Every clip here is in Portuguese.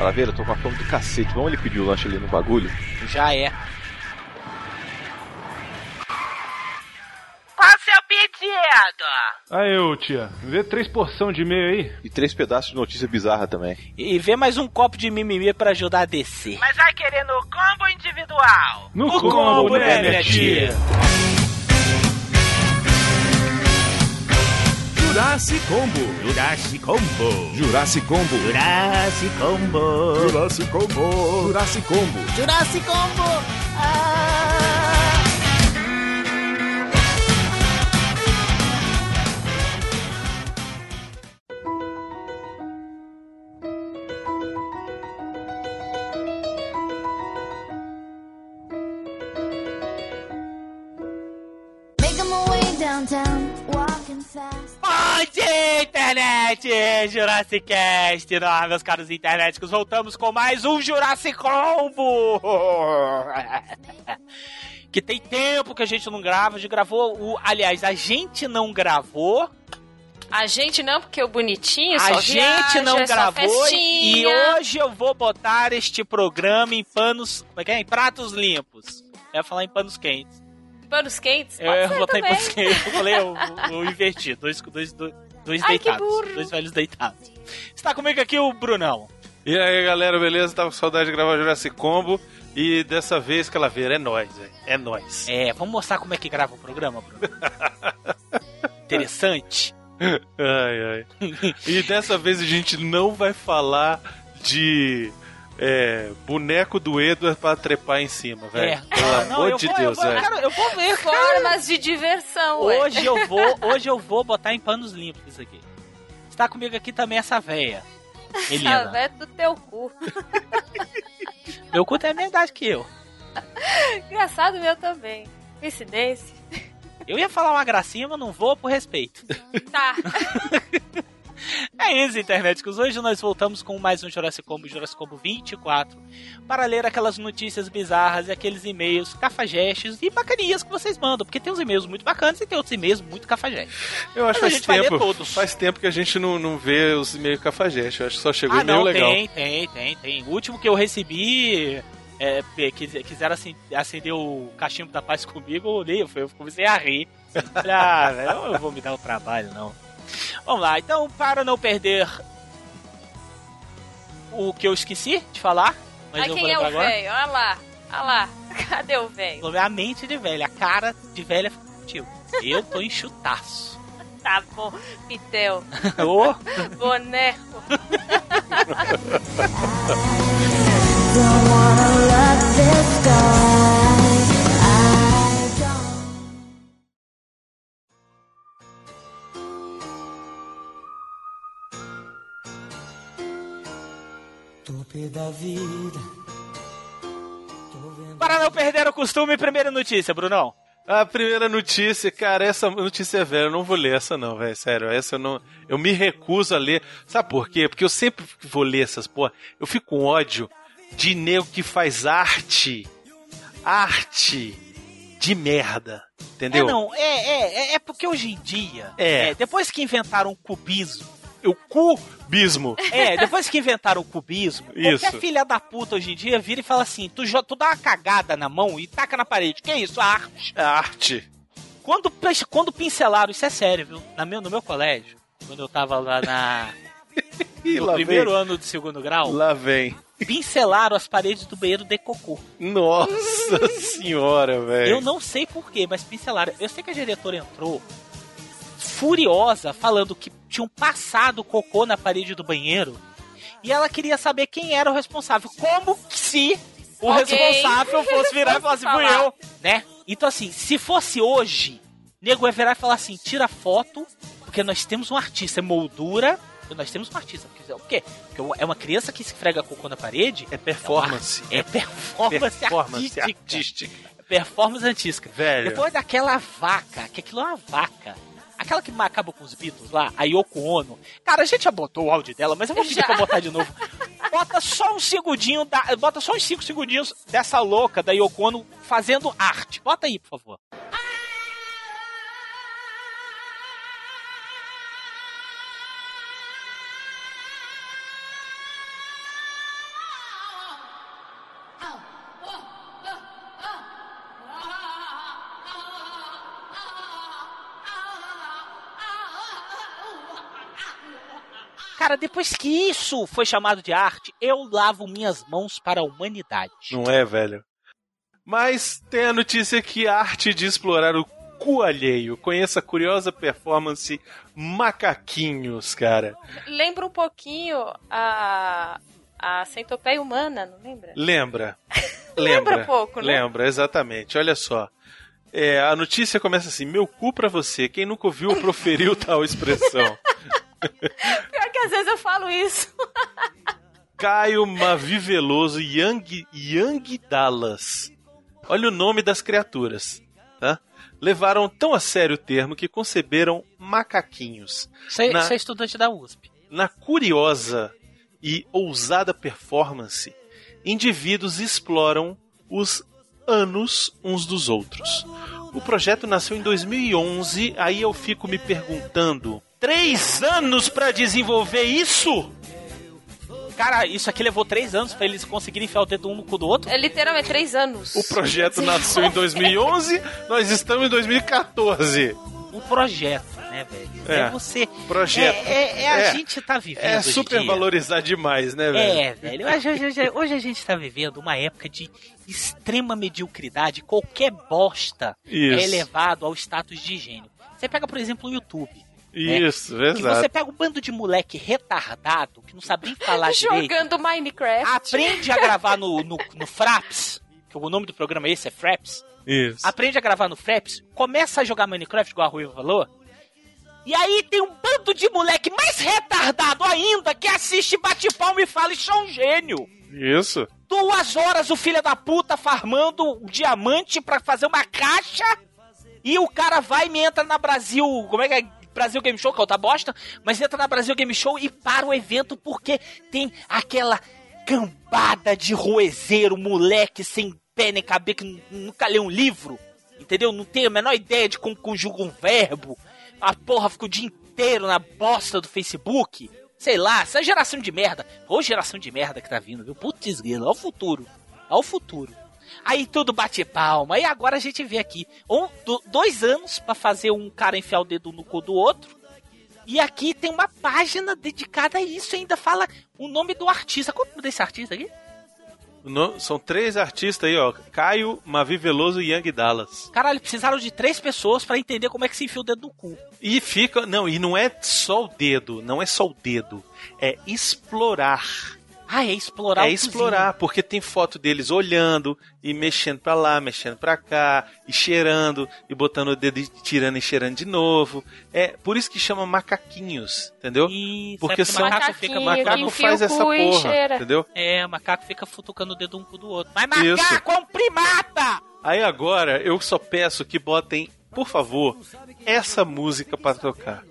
Calaveira, eu tô com a fome do cacete. Vamos ele pedir o lanche ali no bagulho? Já é. Qual o seu pedido? Aí, ô tia, vê três porção de meio aí. E três pedaços de notícia bizarra também. E vê mais um copo de mimimi pra ajudar a descer. Mas vai querer no combo individual? No, No combo, né, minha tia? Jurassic Combo. Jurassic Combo. Jurassic Combo. Jurassic Combo. Jurassic Combo. Jurassic Combo. Jurassic Combo. Ah! Way downtown, walking fast. Bom dia, internet! Jurassic Cast, nós, meus caros internéticos, voltamos com mais um Jurassic Combo! Que tem tempo que a gente não grava, a gente gravou o... Aliás, a gente não gravou, A gente não, porque o bonitinho a só gente viaja, não é gravou e hoje eu vou botar este programa em panos... É é? Em pratos limpos. Eu ia falar em panos quentes. Panos quentes? Eu Pode ser botar em também. panos quentes. Eu falei o, o invertido. Dois, dois, dois, dois Ai, deitados. Dois velhos deitados. Está comigo aqui o Brunão. E aí, galera, beleza? Tava com saudade de gravar Jurassic Combo. E dessa vez, Calaveira, é nóis, velho. É nóis. É, vamos mostrar como é que grava o programa, Bruno? Interessante. Ai, ai. E dessa vez a gente não vai falar de é, boneco do Edward pra trepar em cima, velho. É. Pelo Não, amor eu de vou, Deus, eu vou, velho. cara, eu vou ver, cara. Formas de diversão, ué. Hoje eu vou, hoje eu vou botar em panos limpos isso aqui. Está comigo aqui também essa véia. Essa Helena. véia do teu cu. Meu cu tem a mesma idade que eu. Engraçado meu também. Coincidência. Eu ia falar uma gracinha, mas não vou por respeito. Tá. É isso, internéticos. Hoje nós voltamos com mais um Jurassic Combo, Jurassic Combo 24, para ler aquelas notícias bizarras e aqueles e-mails cafajestes e bacaninhas que vocês mandam, porque tem uns e-mails muito bacanas e tem outros e-mails muito cafajestes. Eu acho que faz tempo, todos. faz tempo que a gente não, não vê os e-mails cafajeste. Eu acho que só chegou Ah, e-mail não, legal. tem, tem, tem, tem. O último que eu recebi, é, quis- quiseram acen- acender o cachimbo da paz comigo, eu olhei, eu comecei a rir. Falei, ah, eu não vou me dar o trabalho, não. Vamos lá, então, para não perder o que eu esqueci de falar, mas Aí eu quem vou é o velho? Olha lá. Olha lá. Cadê o velho? Ver a mente de velha, a cara de velha fica contigo. Eu tô enxutaço. Tá bom. Pitel. Ô, Boneco. Don't wanna love this guy. Para não perder o costume, primeira notícia, Brunão. A primeira notícia, cara, essa notícia é velha, eu não vou ler essa não, velho, sério, essa eu não, eu me recuso a ler, sabe por quê? Porque eu sempre vou ler essas porra, eu fico com ódio de nego que faz arte, arte de merda, entendeu? É, não, é, é, é, é porque hoje em dia, É. depois que inventaram o cubismo, O cubismo, é, depois que inventaram o cubismo, Isso. qualquer filha da puta hoje em dia vira e fala assim, tu, tu dá uma cagada na mão e taca na parede, que isso, arte. é arte. Quando, quando pincelaram, isso é sério, viu, na meu, no meu colégio, quando eu tava lá na, no lá primeiro vem, ano de segundo grau, lá vem. pincelaram as paredes do banheiro de cocô. Nossa senhora, velho. Eu não sei porquê, mas pincelaram. Eu sei que a diretora entrou furiosa, falando que tinham passado cocô na parede do banheiro e ela queria saber quem era o responsável. Como se o Alguém responsável fosse virar e falar assim, fui eu, né? Então, assim, se fosse hoje, nego ia virar e falar assim: tira foto, porque nós temos um artista, é moldura. Nós temos um artista. Porque, o quê? Porque é uma criança que se frega cocô na parede. É performance. É performance, performance artística. artística. Performance artística. Velho. Depois daquela vaca, que aquilo é uma vaca. Aquela que acabou com os Beatles lá, a Yoko Ono. Cara, a gente já botou o áudio dela, mas eu vou pedir Já. pra botar de novo. Bota só um segundinho, da, bota só uns 5 segundinhos dessa louca da Yoko Ono fazendo arte. Bota aí, por favor. Cara, depois que isso foi chamado de arte, eu lavo minhas mãos para a humanidade. Não é, velho? Mas tem a notícia que a arte de explorar o cu alheio. Conheça a curiosa performance Macaquinhos, cara. Lembra um pouquinho a, a centopeia humana, não lembra? Lembra? Lembra um pouco, né? Lembra, exatamente. Olha só. É, a notícia começa assim: Meu cu pra você. Quem nunca ouviu ou proferiu tal expressão? Pior que às vezes eu falo isso. Caio Maviveloso Yang, Yang Dallas. Olha o nome das criaturas, tá? Levaram tão a sério o termo que conceberam macaquinhos. Você é estudante da USP. Na curiosa e ousada performance, indivíduos exploram os anos uns dos outros. O projeto nasceu em 2011, aí eu fico me perguntando: três anos pra desenvolver isso? Cara, isso aqui levou três anos pra eles conseguirem enfiar o dedo um no cu do outro. É literalmente três anos. O projeto nasceu em 2011, nós estamos em 2014. Um projeto, né, velho? É. É, você. Projeto. É, é- é a É. gente tá vivendo. É super valorizar demais, né, velho? É, velho. Hoje, hoje- hoje- hoje a gente tá vivendo uma época de extrema mediocridade. Qualquer bosta Isso. é elevado ao status de gênio. Você pega, por exemplo, o YouTube. Isso, Que exato. você pega um bando de moleque retardado, que não sabe nem falar direito. Jogando Minecraft. Aprende a gravar no, no, no Fraps, que o nome do programa é esse, é Fraps. Isso. Aprende a gravar no Fraps, começa a jogar Minecraft, igual a Rui falou. E aí tem um bando de moleque mais retardado ainda que assiste bate-palma e fala, isso é um gênio. Isso. Duas horas o filho da puta farmando um diamante pra fazer uma caixa. E o cara vai e me entra na Brasil. Como é que é? Brasil Game Show, que é outra bosta. Mas entra na Brasil Game Show e para o evento porque tem aquela cambada de roezeiro, moleque sem pé nem cabeça, que nu- nunca leu um livro. Entendeu? Não tem a menor ideia de como conjuga um verbo. A porra fica o dia inteiro na bosta do Facebook. Sei lá, essa geração de merda. Ô geração de merda que tá vindo, viu? Putz grilo, é o futuro. É o futuro. Aí tudo bate palma. E agora a gente vê aqui um, do- dois anos pra fazer um cara enfiar o dedo no cu do outro. E aqui tem uma página dedicada a isso. Ainda fala o nome do artista. Qual é o nome desse artista aqui? No- são três artistas aí, ó. Caio, Mavi Veloso e Young Dallas. Caralho, precisaram de três pessoas pra entender como é que se enfia o dedo no cu. E fica. Não, e não é só o dedo. Não é só o dedo. É explorar. Ah, é explorar é o explorar, porque tem foto deles olhando e mexendo pra lá, mexendo pra cá, e cheirando, e botando o dedo e tirando e cheirando de novo. É por isso que chama macaquinhos, entendeu? Isso, Porque é são- macaco fica macaco. Faz o essa porra, entendeu? É, macaco fica futucando o dedo um cu do outro. Mas Isso. macaco é um primata! Aí agora eu só peço que botem, por favor, essa música pra tocar.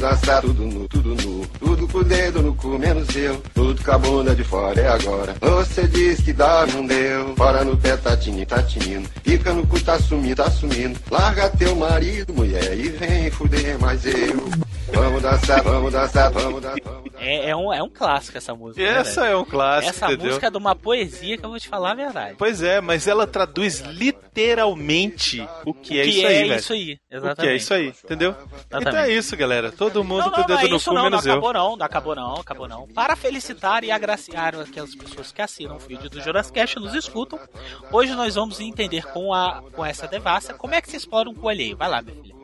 Dançar tudo nu, tudo nu. Tudo com o dedo no cu, menos eu. Tudo com a bunda de fora é agora. Você diz que dá, não deu. Fora no pé, tá tinindo, tá tinindo. Fica no cu, tá sumindo, tá sumindo. Larga teu marido, mulher, e vem fuder mais eu. Vamos dançar, vamos dançar, vamos dançar. Vamos dançar. É, é um, é um clássico essa música. Né, essa velho? é um clássico, Essa entendeu? música é de uma poesia que eu vou te falar a verdade. Pois é, mas ela traduz literalmente o que é que isso é aí, velho. isso aí, O que exatamente. é isso aí, entendeu? Então Exatamente. é isso, galera. Todo mundo Não, com o não, dedo não é no cu, não, não menos eu. acabou não, não acabou não, acabou não. Para felicitar e agraciar aquelas pessoas que assinam o vídeo do Jurassic e nos escutam, hoje nós vamos entender com, a, com essa devassa como é que se explora um coelheiro. Vai lá, minha filha.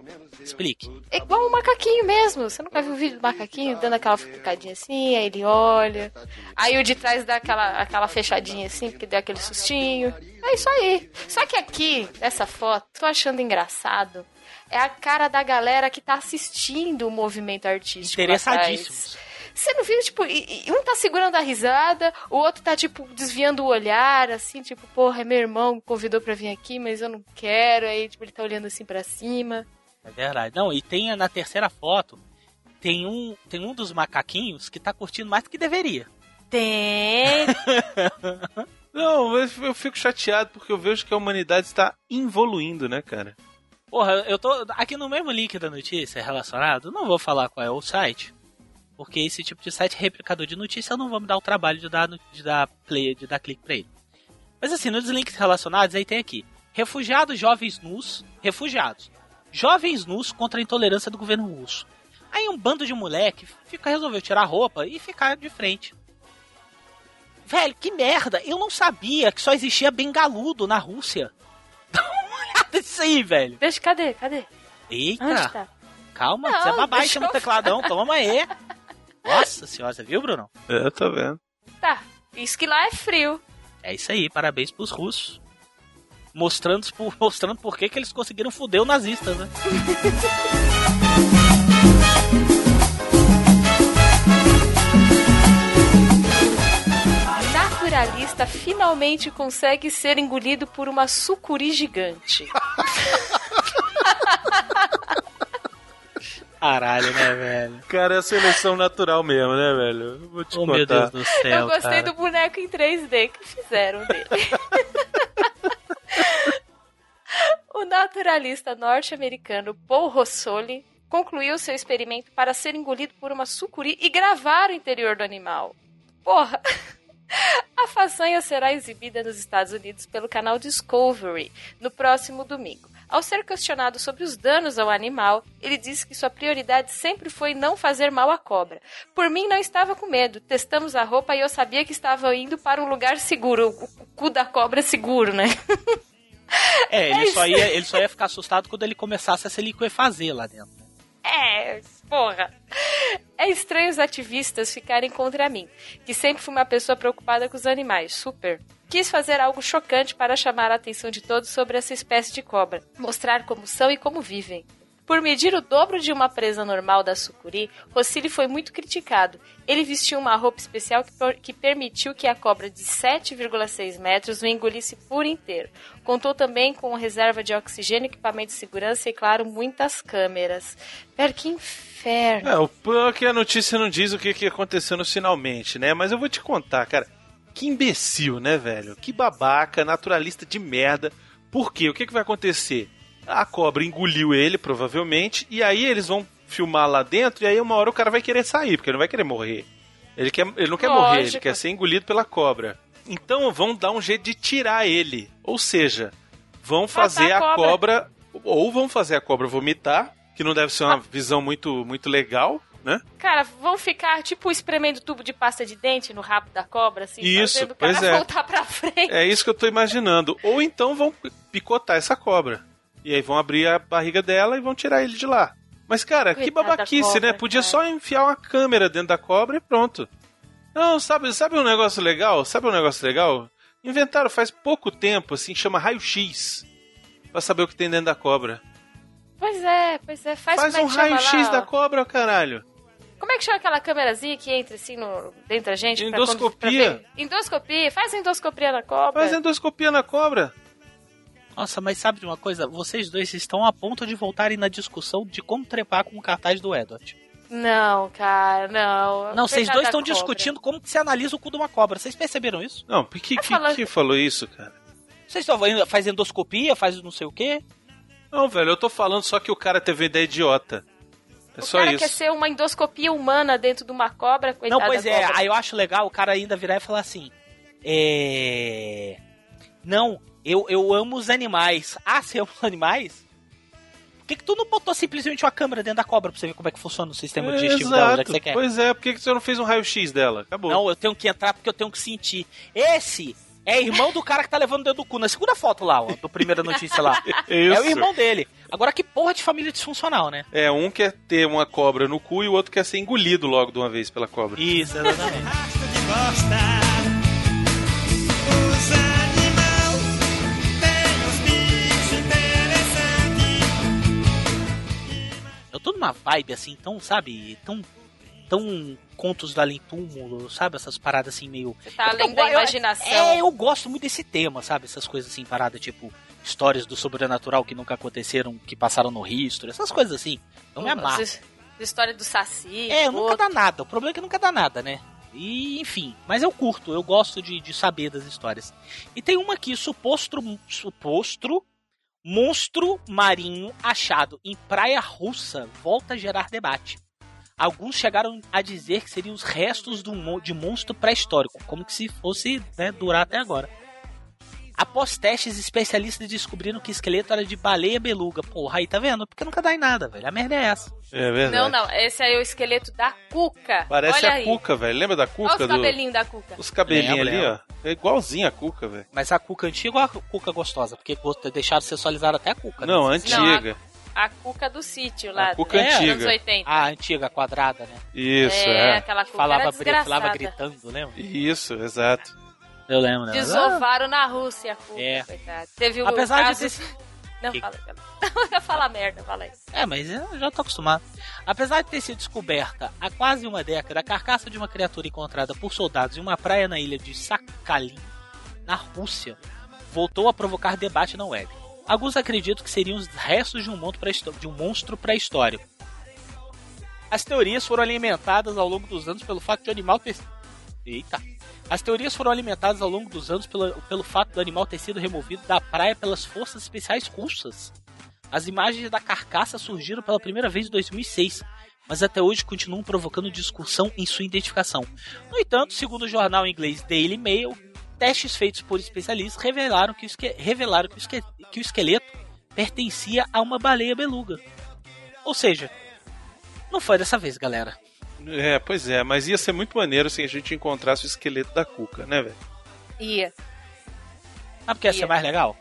Explique. É igual um macaquinho mesmo. Você nunca viu o vídeo do macaquinho dando aquela futucadinha assim, aí ele olha. Aí o de trás dá aquela, aquela fechadinha assim, porque deu aquele sustinho. É isso aí. Só que aqui, nessa foto, tô achando engraçado. É a cara da galera que tá assistindo o movimento artístico. Interessadíssimos. Você não viu, tipo, e- e um tá segurando a risada, o outro tá, tipo, desviando o olhar, assim, tipo, porra, é meu irmão, me convidou pra vir aqui, mas eu não quero. Aí, tipo, ele tá olhando assim pra cima. É verdade. Não, e tem na terceira foto, tem um, tem um dos macaquinhos que tá curtindo mais do que deveria. Tem. Não, eu eu fico chateado porque eu vejo que a humanidade está evoluindo, né, cara? Porra, eu tô aqui no mesmo link da notícia relacionado, não vou falar qual é o site, porque esse tipo de site replicador de notícia eu não vou me dar o trabalho de dar, de dar play, de dar clique pra ele. Mas assim, nos links relacionados aí tem aqui, refugiados jovens nus, refugiados, Jovens nus contra a intolerância do governo russo. Aí um bando de moleque fica, resolveu tirar a roupa e ficar de frente. Velho, que merda! Eu não sabia que só existia bengaludo na Rússia. Dá uma olhada nisso aí, velho. Deixa, cadê? Cadê? Eita, tá? calma, Não, você é babai, deixa chama o eu- tecladão, toma aí. Nossa senhora, você viu, Bruno? É, tô vendo. Tá. Isso que lá é frio. É isso aí, parabéns pros russos. Mostrando, por- mostrando por que que eles conseguiram foder o nazista, né? Naturalista finalmente consegue ser engolido por uma sucuri gigante. Caralho, né, velho? Cara, é seleção natural mesmo, né, velho? Eu Vou te Oh, meu contar. Deus do céu, Eu gostei cara. do boneco em 3D que fizeram dele. o naturalista norte-americano Paul Rossoli concluiu seu experimento para ser engolido por uma sucuri e gravar o interior do animal. Porra! A façanha será exibida nos Estados Unidos pelo canal Discovery no próximo domingo. Ao ser questionado sobre os danos ao animal, ele disse que sua prioridade sempre foi não fazer mal à cobra. Por mim, não estava com medo. Testamos a roupa e eu sabia que estava indo para um lugar seguro. O cu da cobra é seguro, né? É, ele, É só ia, ele só ia ficar assustado quando ele começasse a se liquefazer lá dentro. É, porra. É estranho os ativistas ficarem contra mim, que sempre fui uma pessoa preocupada com os animais. Super. Quis fazer algo chocante para chamar a atenção de todos sobre essa espécie de cobra, mostrar como são e como vivem. Por medir o dobro de uma presa normal da sucuri, Rossili foi muito criticado. Ele vestiu uma roupa especial que, que permitiu que a cobra de 7,6 metros o engolisse por inteiro. Contou também com reserva de oxigênio, equipamento de segurança e, claro, muitas câmeras. Pera, que inferno. É, o pior que a notícia não diz o que, que aconteceu no finalmente, né? Mas eu vou te contar, cara. Que imbecil, né, velho? Que babaca, naturalista de merda. Por quê? O que, que vai acontecer? A cobra engoliu ele, provavelmente, e aí eles vão filmar lá dentro, e aí uma hora o cara vai querer sair, porque ele não vai querer morrer. Ele, quer, ele não quer morrer, ele Lógico. quer ser engolido pela cobra. Então vão dar um jeito de tirar ele. Ou seja, vão fazer a a cobra. cobra. Ou vão fazer a cobra vomitar, que não deve ser uma visão muito, muito legal, né? Cara, vão ficar tipo espremendo tubo de pasta de dente no rabo da cobra, assim, Isso, fazendo o cara pois é. voltar pra frente. É isso que eu tô imaginando. Ou então vão picotar essa cobra. E aí vão abrir a barriga dela e vão tirar ele de lá. Mas, cara, que Coitada da babaquice, cobra, né? Podia cara. só enfiar uma câmera dentro da cobra e pronto. Não, sabe, sabe um negócio legal? Sabe um negócio legal? Inventaram faz pouco tempo, assim, chama raio-x. Pra saber o que tem dentro da cobra. Pois é, pois é. Faz, Faz é um que chama raio-x da cobra, caralho. Como é que chama aquela câmerazinha que entra assim no, dentro da gente? pra Endoscopia. quando- pra ver? Endoscopia. Faz endoscopia na cobra. Faz endoscopia na cobra. Nossa, mas sabe de uma coisa? Vocês dois estão a ponto de voltarem na discussão de como trepar com o cartaz do Edward. Não, cara, não. Não, vocês dois estão discutindo como que se analisa o cu de uma cobra. Vocês perceberam isso? Não, por que, Tá que, falando- que falou isso, cara? Vocês estão vendo, faz endoscopia, faz não sei o quê? Não, velho, eu tô falando só que o cara teve uma ideia idiota. É O só cara isso. quer ser uma endoscopia humana dentro de uma cobra, coitada não, pois é, cobra. aí eu acho legal o cara ainda virar e falar assim: É. Não, eu, eu amo os animais. Ah, você ama os animais? Por que, que tu não botou simplesmente uma câmera dentro da cobra pra você ver como é que funciona o sistema É, digestivo dela, já exato. que você quer? Pois é, por que que você não fez um raio-x dela? Acabou. Não, eu tenho que entrar porque eu tenho que sentir. Esse é irmão do cara que tá levando dentro do cu. Na segunda foto lá, ó, do primeira notícia lá. Isso. É o irmão dele. Agora que porra de família disfuncional, né? É, um quer ter uma cobra no cu e o outro quer ser engolido logo de uma vez pela cobra. Isso, exatamente. Tô numa vibe assim, tão, sabe, tão. tão contos do além túmulo, sabe? Essas paradas assim meio. Você tá além eu- da eu- imaginação. É, eu gosto muito desse tema, sabe? Essas coisas assim, parada tipo histórias do sobrenatural que nunca aconteceram, que passaram no history, essas coisas assim. Eu me amarro. História do Saci. É, nunca dá nada. O problema é que nunca dá nada, né? E, enfim, mas eu curto, eu gosto de, de saber das histórias. E tem uma aqui, suposto, suposto monstro marinho achado em praia russa volta a gerar debate. Alguns chegaram a dizer que seriam os restos de monstro pré-histórico, como que se fosse né, durar até agora. Após testes, especialistas descobriram que o esqueleto era de baleia beluga. Porra, aí tá vendo? Porque nunca dá em nada, velho. A merda é essa. É verdade. Não, não. Esse aí é o esqueleto da Cuca. Parece Olha a aí. Cuca, velho. Lembra da Cuca? Olha os do- cabelinhos da Cuca. Os cabelinhos ali, ó. É igualzinho a Cuca, velho. Mas a cuca antiga ou a cuca gostosa? Porque deixaram sexualizar até a cuca. né? Não, antiga. A Cuca do sítio lá. A Cuca dos antiga. anos 80. A antiga, quadrada, né? Isso, é, é. aquela Cuca Falava, falava gritando, lembra? Isso, exato. Eu lembro, né? Desovaram na Rússia a Cuca, É. coitado. Teve o Apesar de caso... ter sido- Não, Que- fala, fala. fala merda, fala aí. É, mas eu já tô acostumado. Apesar de ter sido descoberta há quase uma década, a carcaça de uma criatura encontrada por soldados em uma praia na ilha de Sakhalin, na Rússia, voltou a provocar debate na web. Alguns acreditam que seriam os restos de um de um monstro pré-histórico. As teorias foram alimentadas ao longo dos anos pelo fato de o animal ter. Eita! As teorias foram alimentadas ao longo dos anos pelo, pelo fato do animal ter sido removido da praia pelas forças especiais russas. As imagens da carcaça surgiram pela primeira vez em 2006, mas até hoje continuam provocando discussão em sua identificação. No entanto, segundo o jornal inglês Daily Mail, testes feitos por especialistas revelaram que o, esque- revelaram que o, esque- que o esqueleto pertencia a uma baleia beluga. Ou seja, não foi dessa vez, galera. É, pois é, mas ia ser muito maneiro se a gente encontrasse o esqueleto da Cuca, né, velho? Ia. Sabe o que ia ser Ia. mais legal?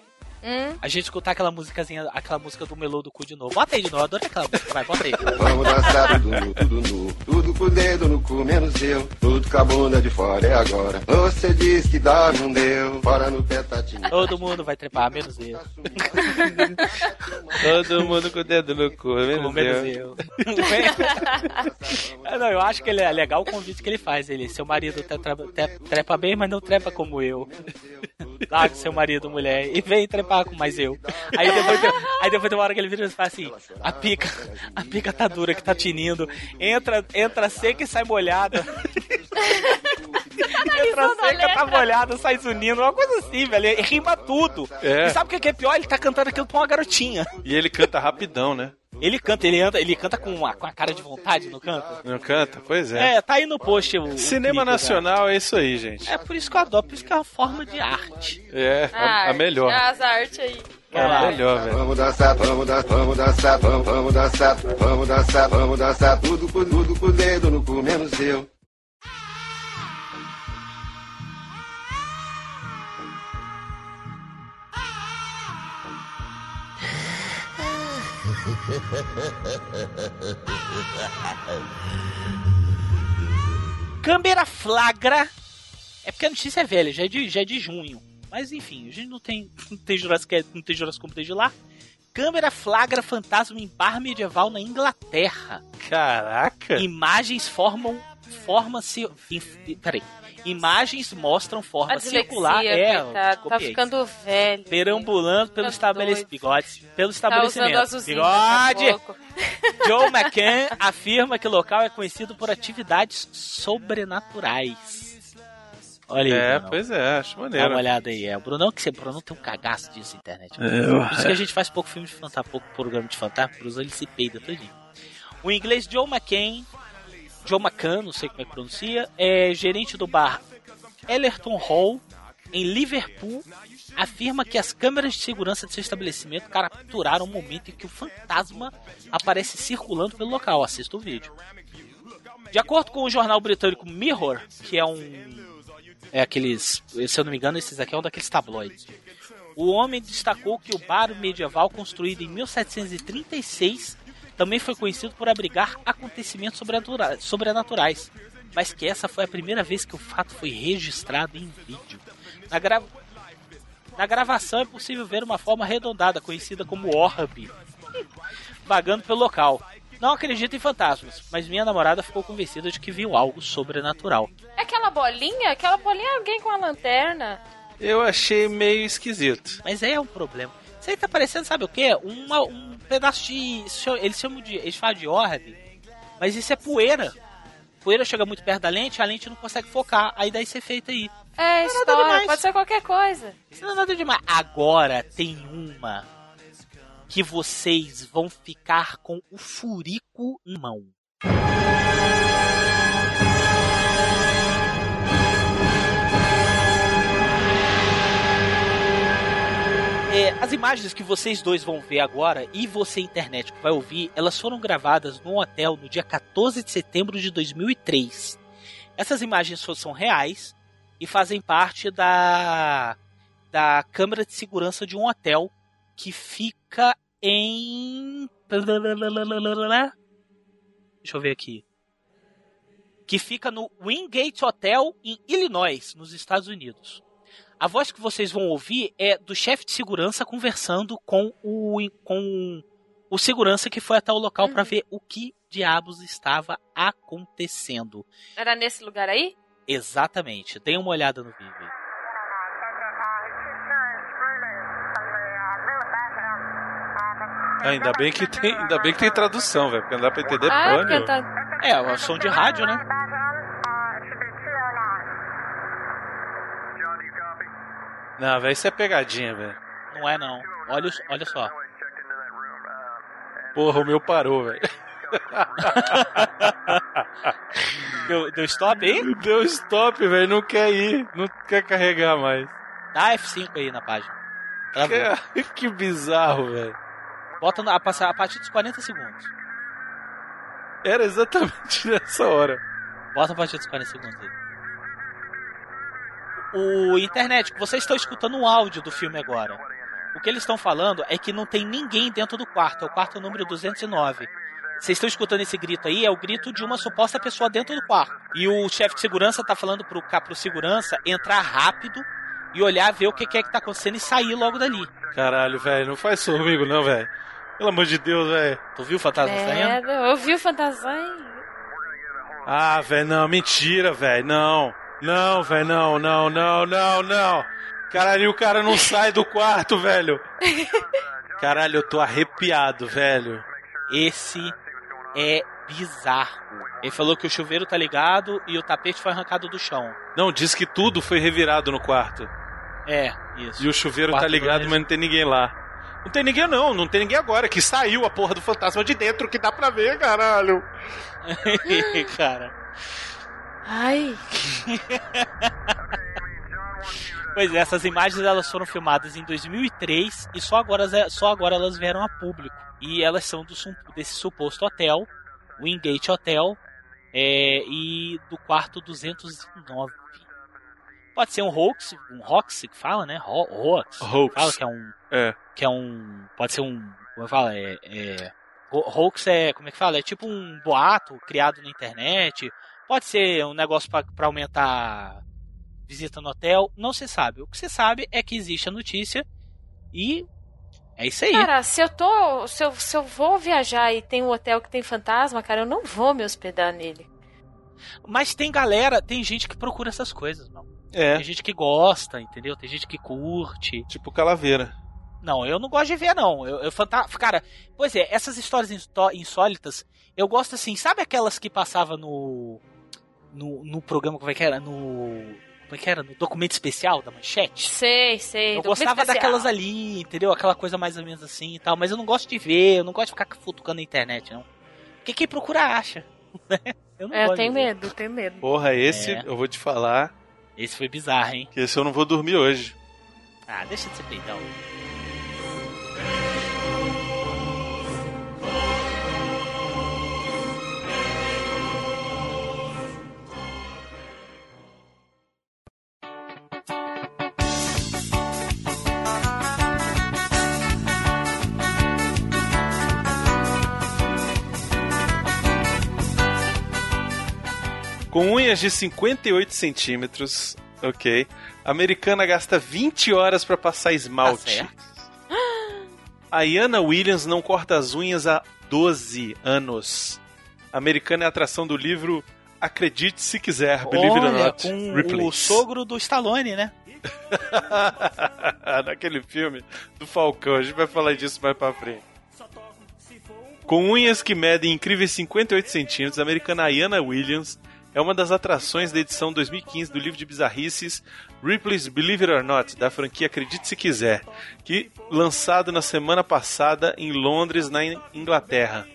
Hum? A gente escutar aquela musicazinha, aquela música do Melô do Cu de novo. Bota aí de novo, eu adorei aquela música. Vai, bota aí. Vamos dançar tudo nu, tudo nu, tudo com o dedo no cu, menos eu. Tudo com a bunda de fora é agora. Você diz que dá, não deu. Fora no pé, tá tatinho. Todo mundo vai trepar, menos eu. Todo mundo com o dedo no cu, menos menos eu. eu. Não, eu acho que ele é legal o convite que ele faz. Ele, seu marido te- tre- te- trepa bem, mas não trepa como eu. Larga seu marido, mulher, e vem trepar mais eu. Aí depois, tem- aí depois tem uma hora que ele vira e fala assim: a pica, a pica tá dura que tá tinindo. Entra, entra seca e sai molhada. entra Analisando a seca, tá letra. molhada, sai zunindo. Uma coisa assim, velho. E rima tudo. É. E sabe o que que é pior? Ele tá cantando aquilo pra uma garotinha. E ele canta rapidão, né? Ele canta, ele anda, ele canta com a, com a cara de vontade no canto. Não canta? Pois é. É, tá aí no post o. o Cinema clipe, nacional é isso aí, gente. né? É por isso que eu adoro, por isso que é uma forma de arte. É, a, a Arte, melhor. As artes aí. É a melhor, velho. Vamos dançar, vamos dançar, vamos dançar, vamos, vamos dançar, vamos dançar, vamos dançar, tudo com tudo com o dedo no cu, menos eu. Câmera flagra. É porque a notícia é velha, já é de, já é de junho. Mas enfim, a gente não tem, não tem Jurassic, não tem Jurassic World desde lá. Câmera flagra fantasma em bar medieval na Inglaterra. Caraca! Imagens formam. Forma-se. Peraí. Imagens mostram forma A dislexia, circular. É, coitado, tá ficando velho. Perambulando pelo estabelecimento. doido. Bigode. Pelo Tá estabelecimento. daqui Bigode! Joe McCann afirma que o local é conhecido por atividades sobrenaturais. Olha aí, É, Brunão. pois é, acho Dá uma maneiro. olhada aí. É, o Brunão que você, Brunão tem um cagaço disso na internet. É, Por isso que a gente faz pouco filme de fantasma, pouco programa de fantasma, por isso ele se peida todinho. O inglês Joe McCain, Joe McCann, não sei como é que pronuncia, é gerente do bar Ellerton Hall, em Liverpool, afirma que as câmeras de segurança de seu estabelecimento capturaram o momento em que o fantasma aparece circulando pelo local. Assista o vídeo. De acordo com o jornal britânico Mirror, que é um. É aqueles. Se eu não me engano, esses aqui é um daqueles tabloides. O homem destacou que o bar medieval, construído em 1736, também foi conhecido por abrigar acontecimentos sobrenatura- sobrenaturais, mas que essa foi a primeira vez que o fato foi registrado em vídeo. Na, gra- Na gravação é possível ver uma forma arredondada, conhecida como orbe, vagando pelo local. Não acredito em fantasmas, mas minha namorada ficou convencida de que viu algo sobrenatural. É aquela bolinha? Aquela bolinha é alguém com a lanterna. Eu achei meio esquisito. Mas aí é um problema. Isso aí tá parecendo, sabe o quê? Uma- um pedaço de. Eles chamam de. Eles falam de orbe, mas isso é poeira. Poeira chega muito perto da lente, a lente não consegue focar. Aí dá esse efeito aí. É Não é história, pode ser qualquer coisa. Isso não é nada demais. Agora tem uma que vocês vão ficar com o furico em mão. As imagens que vocês dois vão ver agora e você, internet, que vai ouvir, elas foram gravadas num hotel no dia 14 de setembro de 2003. Essas imagens são reais e fazem parte da, da câmera de segurança de um hotel que fica em. Deixa eu ver aqui. Que fica no Wingate Hotel em Illinois, nos Estados Unidos. A voz que vocês vão ouvir é do chefe de segurança conversando com o, com o segurança que foi até o local para ver o que diabos estava acontecendo. Era nesse lugar aí? Exatamente. Dê uma olhada no vídeo. ainda bem que tem, ainda bem que tem tradução, velho, porque não dá pra entender ah, porra porque nenhuma. tá... É, o som de rádio, né? Não, velho, isso é pegadinha, velho. Não é não. Olha, olha só. Porra, o meu parou, velho. Deu, deu stop aí? Deu stop, velho, não quer ir, não quer carregar mais. Dá F5 aí na página. Que, que bizarro, velho. Bota a, a partir dos 40 segundos. Era exatamente nessa hora. Bota a partir dos 40 segundos aí. O internet, que vocês estão escutando o áudio do filme agora. O que eles estão falando é que não tem ninguém dentro do quarto. É o quarto número 209. Vocês estão escutando esse grito aí? É o grito de uma suposta pessoa dentro do quarto. E o chefe de segurança tá falando pro, pro segurança entrar rápido e olhar, ver o que é que tá acontecendo e sair logo dali. Caralho, velho, não faz isso comigo não, velho. Pelo amor de Deus, velho. Tu viu o fantasma saindo? Merda, eu vi o fantasma. Ah, velho, não, mentira, velho, não. Não, velho, não, não, não, não, não. Caralho, o cara não sai do quarto, velho. Caralho, eu tô arrepiado, velho. Esse é bizarro. Ele falou que o chuveiro tá ligado e o tapete foi arrancado do chão. Não, diz que tudo foi revirado no quarto. É, isso. E o chuveiro Quarto tá ligado, do mas não tem ninguém lá. Não tem ninguém não, não tem ninguém agora, que saiu a porra do fantasma de dentro, que dá pra ver, caralho. Cara. Ai, Pois é, essas imagens elas foram filmadas em 2003 e só agora, só agora elas vieram a público. E elas são do, desse suposto hotel, Wingate Hotel, é, e do quarto 209. Pode ser um hoax, um hoax que fala, né? Ho hoax. Hoax. Fala que é um. É. Que é um. Pode ser um. Como é que fala? É, é, ho- hoax é. Como é que fala? É tipo um boato criado na internet. Pode ser um negócio pra pra aumentar visita no hotel. Não se sabe. O que se sabe é que existe a notícia e. É isso aí. cara, se eu tô. Se eu, se eu vou viajar e tem um hotel que tem fantasma, cara, eu não vou me hospedar nele. Mas tem galera, tem gente que procura essas coisas, não. É, Tem gente que gosta, entendeu? Tem gente que curte. tipo calaveira. Não, eu não gosto de ver, não. Eu, eu fanta... Cara, pois é, essas histórias insólitas, eu gosto assim, sabe aquelas que passava no. No, no programa, como é que era? No. Como é que era? No documento especial da manchete? Sei, sei. Eu gostava especial. daquelas ali, entendeu? Aquela coisa mais ou menos assim e tal, mas eu não gosto de ver, eu não gosto de ficar futucando na internet, não. Porque quem procura acha. né? eu não É, eu tenho medo, tenho medo. Porra, esse, É. eu vou te falar, Esse foi bizarro, hein? que esse eu não vou dormir hoje. Ah, deixa de ser peidão. Com unhas de 58 centímetros, ok. A americana gasta 20 horas pra passar esmalte. Tá a Iana Williams não corta as unhas há 12 anos. A americana é a atração do livro Acredite se quiser, Believe it or Olha, not. com o sogro do Stallone, né? Naquele filme do Falcão, a gente vai falar disso mais pra frente. Com unhas que medem incríveis 58 centímetros, a americana Iana Williams é uma das atrações da edição 2015 do livro de bizarrices Ripley's Believe It or Not, da franquia Acredite Se Quiser, que lançado na semana passada em Londres, na Inglaterra.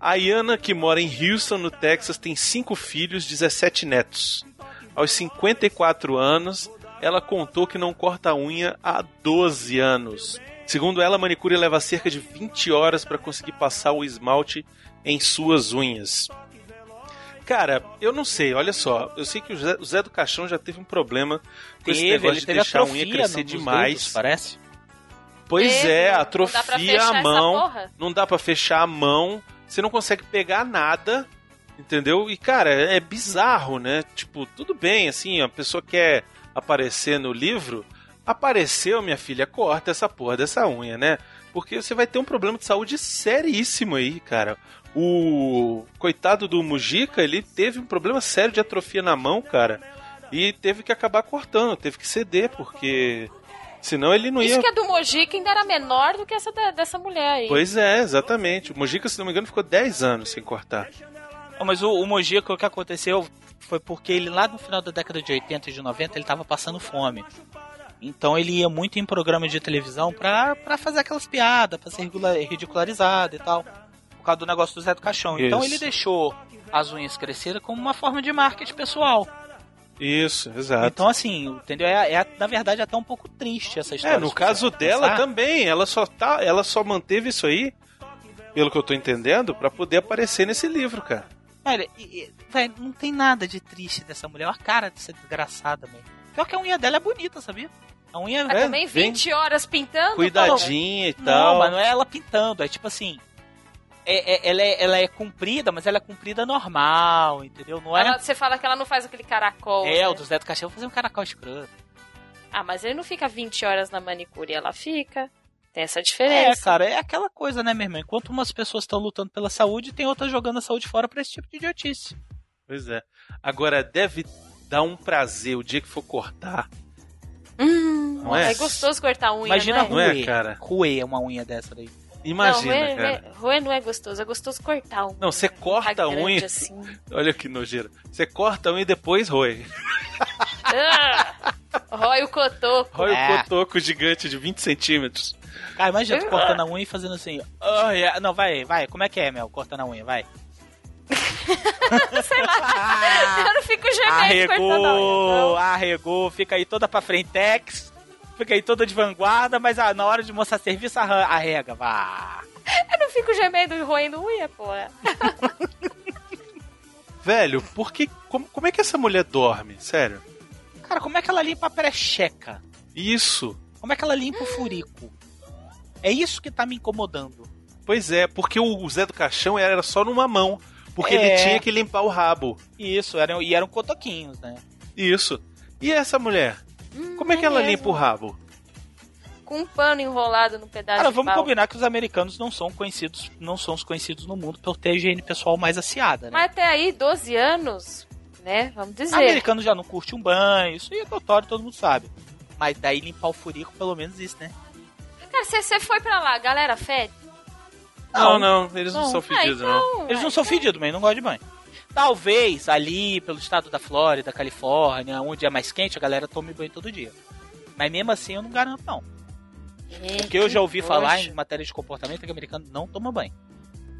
A Iana, que mora em Houston, no Texas, tem cinco filhos, 17 netos. Aos 54 anos, ela contou que não corta a unha há 12 anos. Segundo ela, a manicure leva cerca de 20 horas para conseguir passar o esmalte em suas unhas. Cara, eu não sei, olha só. Eu sei que o Zé, o Zé do Caixão já teve um problema com esse Teve, negócio ele de teve deixar a unha crescer demais. dedos, parece. Pois Teve, é, atrofia a mão, não dá pra fechar a mão, você não consegue pegar nada, entendeu? E cara, é bizarro, né? Tipo, tudo bem, assim, a pessoa quer aparecer no livro, apareceu, minha filha, corta essa porra dessa unha, né? Porque você vai ter um problema de saúde seríssimo aí, cara. O coitado do Mujica, ele teve um problema sério de atrofia na mão, cara. E teve que acabar cortando, teve que ceder, porque senão ele não ia Isso que é do Mojica ainda era menor do que essa da- dessa mulher aí. Pois é, exatamente. O Mojica, se não me engano, ficou 10 anos sem cortar. Não, Mas o, o Mojica, o que aconteceu foi porque ele lá no final da década de 80 e de 90 ele tava passando fome. Então ele ia muito em programa de televisão pra, pra fazer aquelas piadas, pra ser ridicularizado e tal. Por causa do negócio do Zé do Caixão. Então Isso. ele deixou as unhas crescerem como uma forma de marketing pessoal. Isso, exato. Então, assim, entendeu? É, é, na verdade até um pouco triste essa história. é, no caso dela pensar. também, ela só tá, ela só manteve isso aí, pelo que eu tô entendendo, pra poder aparecer nesse livro, cara. Olha, e- e, véi, não tem nada de triste dessa mulher. Olha a cara dessa desgraçada, mesmo. Pior que a unha dela é bonita, sabia? A unha Mas É, também bem 20 horas pintando? Cuidadinha e Não, tal. mas não é ela pintando. É tipo assim. É- é- ela, é, ela é comprida, mas ela é comprida normal, entendeu? Não é. Ela- você fala que ela não faz aquele caracol. é, né? o do Zé do Caixão fazer um caracol escroto. Ah, mas ele não fica 20 horas na manicure, ela fica. Tem essa É, diferença. cara, é aquela coisa, né, meu irmão? Enquanto umas pessoas estão lutando pela saúde, tem outras jogando a saúde fora pra esse tipo de idiotice. Pois é. Agora, deve dar um prazer o dia que for cortar. Hum, Não é? é gostoso cortar unha, Imagina não é? Não é, cara? Roer uma unha dessa daí. Imagina, não, roer, cara. roer- roer não é gostoso, é gostoso cortar unha. Não, você corta a unha. assim. Olha que nojeira. Você corta a unha e depois roe. Ah, rói o cotoco. Roe É. o cotoco gigante de 20 centímetros. Cara, imagina tu cortando a unha e fazendo assim. "Oh, yeah." Não, vai, vai. Como é que é, Mel? Cortando a unha, vai. Sei lá. Eu não fico gemendo cortando a unha. Arregou, arregou, fica aí toda pra frentex, fica aí toda de vanguarda, mas ah, na hora de mostrar serviço, arrega, vá. Eu não fico gemendo e roendo unha, porra. Velho, por que. Como, como é que essa mulher dorme? Sério? Cara, como é que ela limpa a precheca? Isso. Como é que ela limpa o furico? É isso que tá me incomodando. Pois é, porque o Zé do Caixão era só numa mão. Porque É. ele tinha que limpar o rabo. Isso, eram, e eram cotoquinhos, né? Isso. E essa mulher? Como é que é ela mesmo. limpa o rabo? Com um pano enrolado no pedaço Cara, de vamos pau. combinar que os americanos não são conhecidos, não são os conhecidos no mundo por ter a higiene pessoal mais aciada, né? Mas até aí, 12 anos, né? Vamos dizer. Americano já não curte um banho, isso aí é notório, todo mundo sabe. Mas daí limpar o furico, pelo menos isso, né? Cara, você foi pra lá, galera fede? Não, não, eles não, Não. são fedidos, ah, não. então, Eles não ah, são então- fedidos, mas não gostam de banho. Talvez ali pelo estado da Flórida, Califórnia, onde é mais quente, a galera tome banho todo dia. Mas mesmo assim eu não garanto, não. É, Porque eu já ouvi que falar nojo. em matéria de comportamento que o americano não toma banho.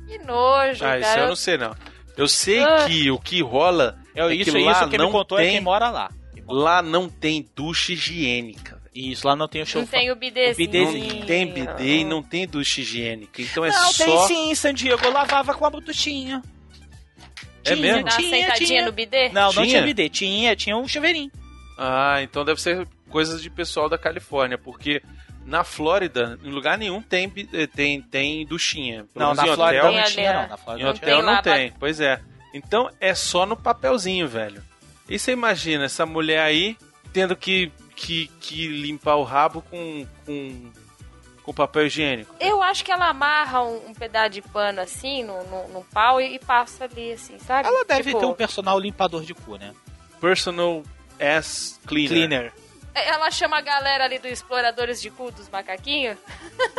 Que nojo, Ah, isso cara. eu não sei, não. Eu sei Ah. que o que rola É, é isso, que lá isso quem não me contou tem, é quem mora lá. Quem mora- Lá não tem ducha higiênica. Isso, lá não tem o show. Não tem o bidezinho. O bidezinho. Não tem bidê e não tem ducha higiênica. Então é Não, só. tem sim, San Diego. Eu lavava com a butuchinha. É mesmo? Dá uma sentadinha no bidê? Não, não Tinha? tinha bidê. Tinha, tinha um chuveirinho. Ah, então deve ser coisas de pessoal da Califórnia, porque na Flórida, em lugar nenhum tem, eh, tem, tem duchinha. Pelo Não, na Flórida hotel, não Tem tinha, não. Na Flórida Em não Não hotel tem não lá, tem, pois é. Então é só no papelzinho, velho. E você imagina essa mulher aí tendo que, que, que limpar o rabo com, com, com papel higiênico. Eu acho que ela amarra um, um pedaço de pano assim no, no, no pau e, e passa ali, assim, sabe? Ela deve Tipo, ter um personal limpador de cu, né? Personal ass cleaner. Cleaner. Ela chama a galera ali do Exploradores de Cu dos Macaquinhos.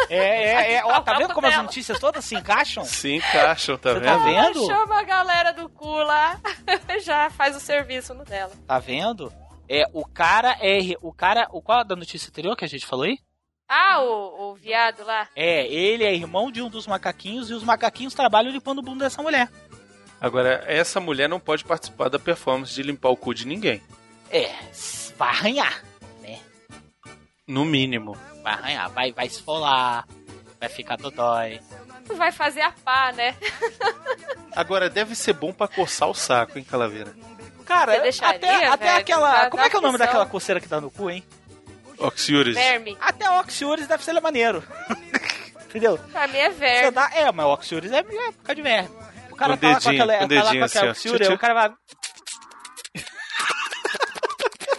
É, é, é. Ó, tá vendo como as dela. notícias todas se encaixam? Se encaixam, tá Você vendo? tá vendo? Chama a galera do cu lá. Já faz o serviço no dela. Tá vendo? É, o cara é. O cara. O qual da notícia anterior que a gente falou aí? Ah, o, o viado lá. É, ele é irmão de um dos macaquinhos e os macaquinhos trabalham limpando o bunda dessa mulher. Agora, essa mulher não pode participar da performance de limpar o cu de ninguém. É, vai arranhar. No mínimo. Vai arranhar, vai, vai esfolar, vai ficar dodói. Tu vai fazer a pá, né? Agora, deve ser bom pra coçar o saco, hein, Calaveira? Cara, deixaria, até, até aquela. Como é que é o nome daquela coceira que dá no cu, hein? Oxiures. Verme. Até o Oxiures deve ser maneiro. Entendeu? Pra mim é Você verme. dá, é, mas o Oxiures é, é por causa de verme. O cara Com tá lá com dedinho, aquela, com tá lá com dedinho assim, aquela. Oxiures, Tchutchu. o cara vai.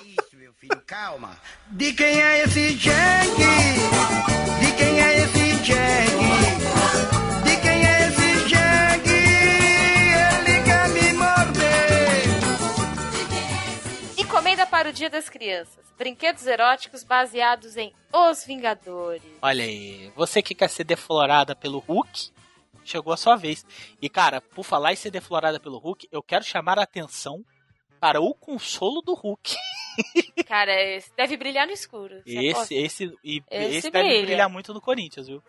Isso, meu filho, calma. De quem é esse jegue? De quem é esse jegue? De quem é esse jegue? Ele quer me morder. Encomenda para o Dia das Crianças. Brinquedos eróticos baseados em Os Vingadores. Olha aí, você que quer ser deflorada pelo Hulk, chegou a sua vez. E cara, por falar em ser deflorada pelo Hulk, eu quero chamar a atenção para o consolo do Hulk. Cara, esse deve brilhar no escuro. Você Esse, esse, e, Esse esse, deve brilha. brilhar muito no Corinthians, viu?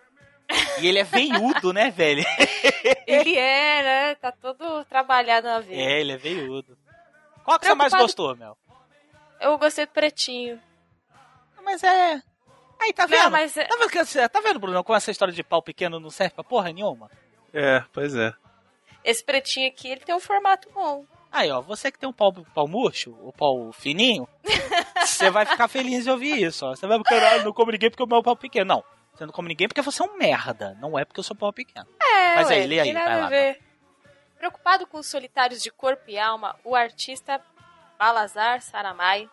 E ele é veiudo, né, velho? Ele é, né? Tá todo trabalhado na veia. É, ele é veiudo. Qual que você mais gostou, Mel? Eu gostei do pretinho. Mas é. Aí, tá vendo? Não, mas é- Tá vendo, que- tá vendo, Bruno, como essa história de pau pequeno não serve pra porra nenhuma? É, pois é. esse pretinho aqui, ele tem um formato bom. Aí, ó, você que tem um pau, pau murcho, o pau fininho, você vai ficar feliz de ouvir isso, ó. Você vai ficar, ah, não como ninguém porque o meu pau pequeno. Não, você não come ninguém porque você é um merda, não é porque eu sou pau pequeno. É, Mas ué, aí, lê aí, vai lá, ver. Preocupado com os solitários de corpo e alma, o artista Balazar Saramai,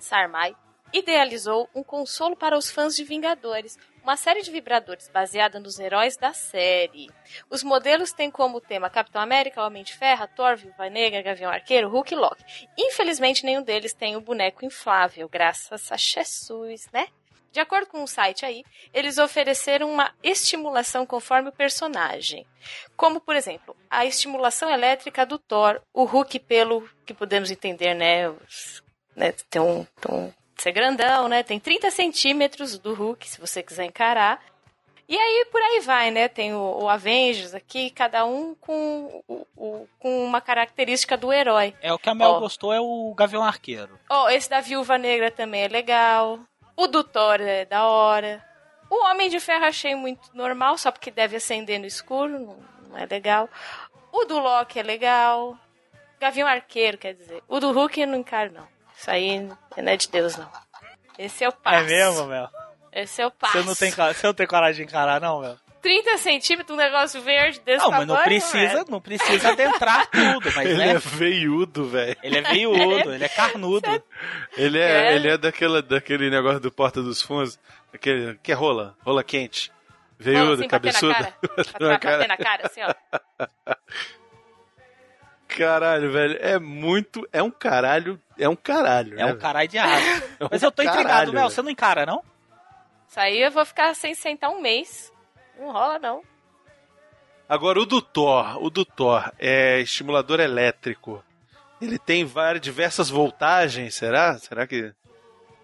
Sarmai idealizou um consolo para os fãs de Vingadores, uma série de vibradores baseada nos heróis da série. Os modelos têm como tema Capitão América, Homem de Ferro, Thor, Viúva Negra, Gavião Arqueiro, Hulk e Loki. Infelizmente, nenhum deles tem o boneco inflável, graças a Jesus, né? De acordo com o site aí, eles ofereceram uma estimulação conforme o personagem. Como, por exemplo, a estimulação elétrica do Thor, o Hulk, pelo que podemos entender, né? os- né, tem um, tem um- ser grandão, né? Tem 30 centímetros do Hulk, se você quiser encarar. E aí, por aí vai, né? Tem o, o Avengers aqui, cada um com, o- o- com uma característica do herói. É, o que a Mel gostou é o Gavião Arqueiro. Ó, esse da Viúva Negra também é legal. O do Thor é da hora. O Homem de Ferro achei muito normal, só porque deve acender no escuro, não, é legal. O do Loki é legal. Gavião Arqueiro, quer dizer. O do Hulk eu não encaro, não. Isso aí não é de Deus, não. Esse é o passo. É mesmo, Mel? Esse é o passo. Você não, tem, você não tem coragem de encarar, não, Mel? 30 centímetros, um negócio verde desse Não, mas tamanho, não precisa, velho. não precisa adentrar tudo, mas Ele né? é veiudo, velho. Ele é veiudo, ele é carnudo. Ele é, É. ele é daquela, daquele negócio do Porta dos Fundos, aquele que é rola, rola quente. Veiudo, assim, bater na cabeçudo. cara. Bater na cara. assim, ó. Caralho, velho, é muito, é um caralho, é um caralho, É né, um caralho de asa. É um Mas eu tô intrigado, caralho, Mel, velho. você não encara, não? Isso aí eu vou ficar sem sentar um mês. Não rola, não. Agora, o do Thor, o do Thor é estimulador elétrico. Ele tem várias, diversas voltagens, será? Será que...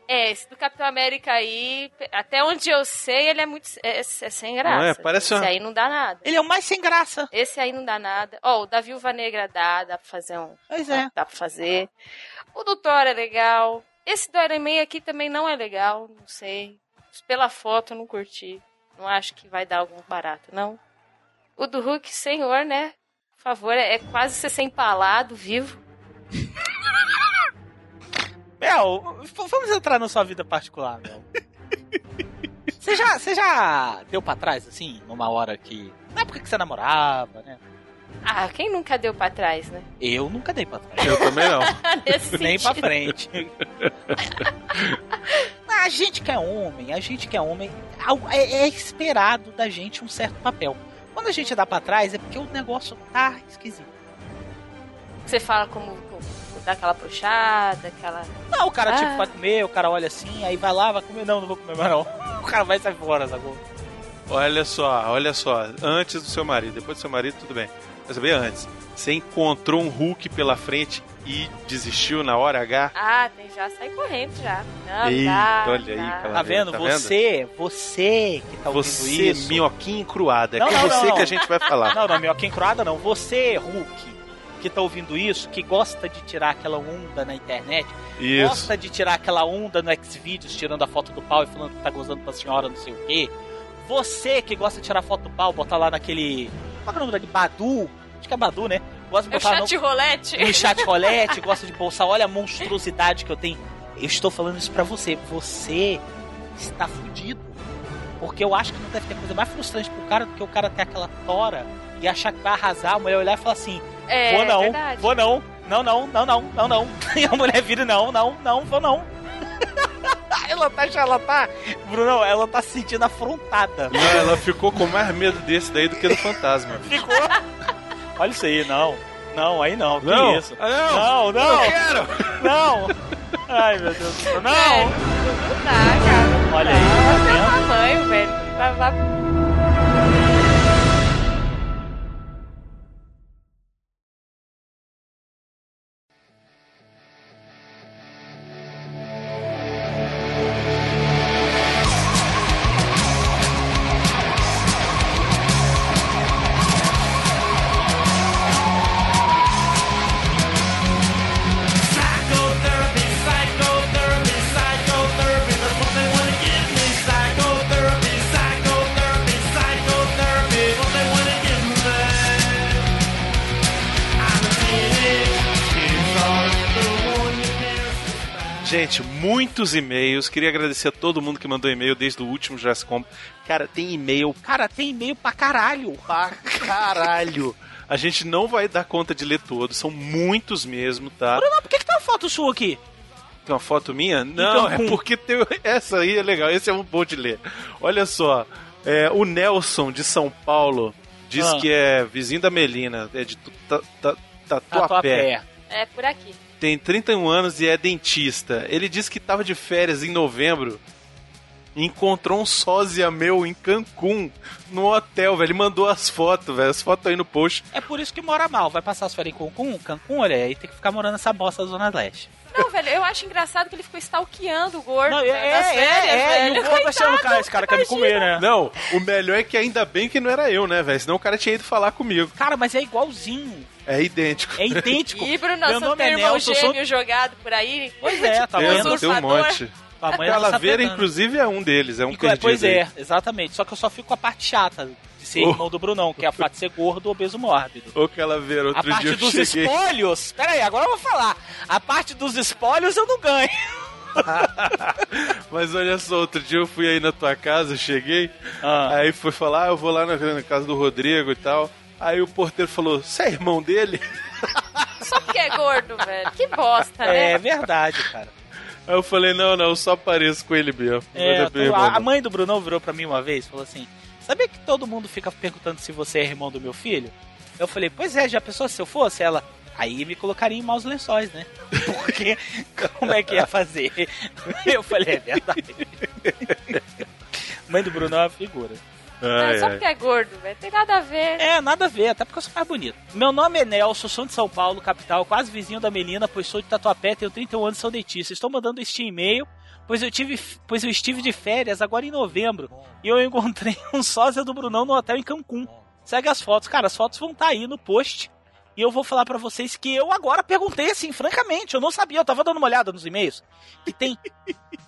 É, esse do Capitão América aí, até onde eu sei, ele é muito. É, é sem graça. Não é? Parece Esse uma- aí não dá nada. Ele é o mais sem graça. Esse aí não dá nada. Ó, o da Viúva Negra dá, dá pra fazer um. Pois é. Dá pra fazer. O do Thor é legal. Esse do Iron Man aqui também não é legal, não sei. Pela foto eu não curti. Não acho que vai dar algum barato, não. O do Hulk, senhor, né? Por favor, é, é quase ser empalado, vivo. Mel, v- vamos entrar na sua vida particular, Mel. Você já, você já deu pra trás, assim, numa hora que. Na época que você namorava, né? Ah, quem nunca deu pra trás, né? Eu nunca dei pra trás. Eu também não. Nesse Nem pra sentido. frente. A gente que é homem, a gente que é homem, é, é esperado da gente um certo papel. Quando a gente dá pra trás é porque o negócio tá esquisito. Você fala como, como dá aquela puxada, aquela. Não, o cara Ah. tipo vai comer, o cara olha assim, aí vai lá, vai comer, não, não vou comer mais não. O cara vai sair fora, sacou? Olha só, olha só. Antes do seu marido, depois do seu marido, tudo bem. Mas saber antes. Você encontrou um Hulk pela frente e desistiu na hora H? Ah, tem já sai correndo já. Não, Eita, dá, olha aí, dá. cara. Tá vendo? Tá vendo? você, você que tá ouvindo Você, isso. minhoquinha encruada. É Não, com não, você não, que a não. gente vai falar. Não, não, minhoquinha encruada não. Você, Hulk, que tá ouvindo isso, que gosta de tirar aquela onda na internet, Isso. gosta de tirar aquela onda no Xvideos, tirando a foto do pau e falando que tá gozando pra senhora, não sei o quê. Você que gosta de tirar foto do pau, botar lá naquele. Qual é o nome daquele? Badu? Acho que é Badu, né? Gosta de É o botar chat rolete. no, no chat rolete, gosta de bolsar. Olha a monstruosidade que eu tenho. Eu estou falando isso pra você. Você está fudido. Porque eu acho que não deve ter coisa mais frustrante pro cara do que o cara ter aquela tora e achar que vai arrasar, a mulher olhar e falar assim: É, vou não, verdade. vou não, não, não, não, não, não, não. E a mulher vira: não, não, não, vou não. ela tá, ela tá, Bruno, ela tá se sentindo afrontada. Não, ela ficou com mais medo desse daí do que do fantasma. Ficou. Olha isso aí, não. Não, aí não. Que Não. isso? Ah, não. Não, não. Eu quero. Não. Ai, meu Deus do céu. Não. É, não dá, cara. Olha aí, tá Olha vendo? o tamanho, velho. Vai, vai... muitos e-mails. Queria agradecer a todo mundo que mandou e-mail desde o último Jurassic Combo. Cara, tem e-mail Cara, tem e-mail pra caralho. pra caralho. A gente não vai dar conta de ler todos, são muitos mesmo, tá? Bruno, por que, que tem uma foto sua aqui? Tem uma foto minha? Não, é Cancún. porque tem... essa aí é legal, esse é um bom de ler. Olha só, é, o Nelson de São Paulo diz Ah. que é vizinho da Melina, é de tu- ta- ta- Tatuapé. Tatuapé. É por aqui. Tem 31 anos e é dentista. Ele disse que tava de férias em novembro e encontrou um sósia meu em Cancún, no hotel, velho. Ele mandou as fotos, velho. As fotos aí no post. É por isso que mora mal. Vai passar as férias em Cancún, Cancún, olha aí, tem que ficar morando nessa bosta da Zona Leste. Não, velho, eu acho engraçado que ele ficou stalkeando o gordo Não, é, nas é, férias, é, velho. e o gordo achando, cara, esse cara quer me comer, né? Não, o melhor é que ainda bem que não era eu, né, velho? Senão o cara tinha ido falar comigo. Cara, mas é igualzinho. É idêntico. É idêntico. Ih, Bruno, Meu você nome tem é irmão Nelson, sou- gêmeo jogado por aí? Pois é, tá Tem, vendo? tem um monte. Ela tá Calaveira, inclusive, é um deles. É um E, perdido. pois aí. é, exatamente. Só que eu só fico com a parte chata de ser Oh. irmão do Brunão, que é a parte de ser gordo, obeso mórbido. Ô, Calaveira, outro A parte dia eu dos cheguei... espólios. Pera aí, agora eu vou falar. A parte dos espólios eu não ganho. Mas olha só, outro dia eu fui aí na tua casa, cheguei, Ah. aí foi falar, ah, eu vou lá na, na casa do Rodrigo e tal. Aí o porteiro falou, você é irmão dele? Só porque é gordo, velho. Que bosta, É né? verdade, cara. Aí eu falei, não, não, eu só pareço com ele mesmo. É, irmão, a, a mãe do Brunão virou pra mim uma vez e falou assim: Sabia que todo mundo fica perguntando se você é irmão do meu filho? Eu falei, pois é, já pensou se eu fosse? Ela. Aí me colocaria em maus lençóis, né? Porque como é que ia fazer? Eu falei, é verdade. Mãe do Brunão é uma figura. Ai, É, só ai. porque é gordo, velho. Tem nada a ver. É, nada a ver, até porque eu sou mais bonito. Meu nome é Nelson, sou de São Paulo, capital, quase vizinho da Melina, pois sou de Tatuapé, tenho 31 anos e sou dentista. Estou mandando este e-mail, pois eu, tive, pois eu estive de férias agora em novembro e eu encontrei um sósia do Brunão no hotel em Cancún. Segue as fotos, cara, as fotos vão estar aí no post. E eu vou falar pra vocês que eu agora perguntei assim, francamente, eu não sabia, eu tava dando uma olhada nos e-mails. Que tem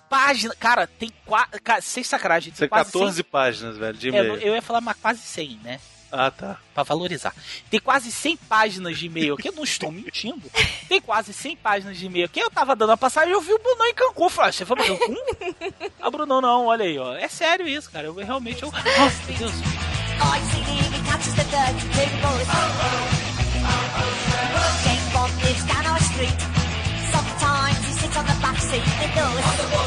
página, cara, tem quase, sem sacanagem, tem é quase 14 páginas, velho, de 100, é, e-mail. eu ia falar mas quase 100, né? Ah, tá. Pra valorizar. Tem quase 100 páginas de e-mail aqui, eu não estou mentindo. Tem quase 100 páginas de e-mail aqui. Eu tava dando a passagem e eu vi o Brunão em Cancún. Eu Falei, ah, você foi pra Cancún? A Brunão não, olha aí, ó. É sério isso, cara. Eu realmente. Eu... Nossa, meu Deus. The. Sometimes on the back seat and does.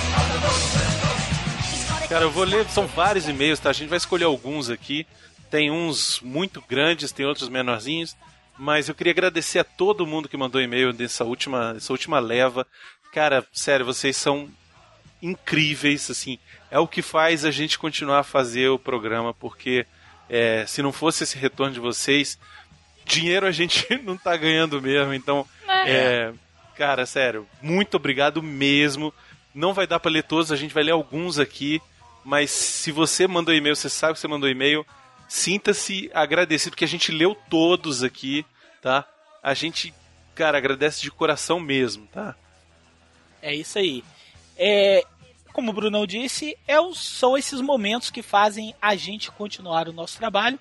Cara, eu vou ler, são vários e-mails, tá? A gente vai escolher alguns aqui. Tem uns muito grandes, tem outros menorzinhos. Mas eu queria agradecer a todo mundo que mandou e-mail dessa última, dessa última leva. Cara, sério, vocês são incríveis, assim. É o que faz a gente continuar a fazer o programa, porque é, se não fosse esse retorno de vocês, dinheiro a gente não tá ganhando mesmo. Então, é, cara, sério, muito obrigado mesmo. Não vai dar pra ler todos, a gente vai ler alguns aqui. Mas se você mandou e-mail, você sabe que você mandou e-mail, sinta-se agradecido, porque a gente leu todos aqui, tá? a gente, cara, agradece de coração mesmo, tá? É isso aí. É, como o Brunão disse, é são esses momentos que fazem a gente continuar o nosso trabalho.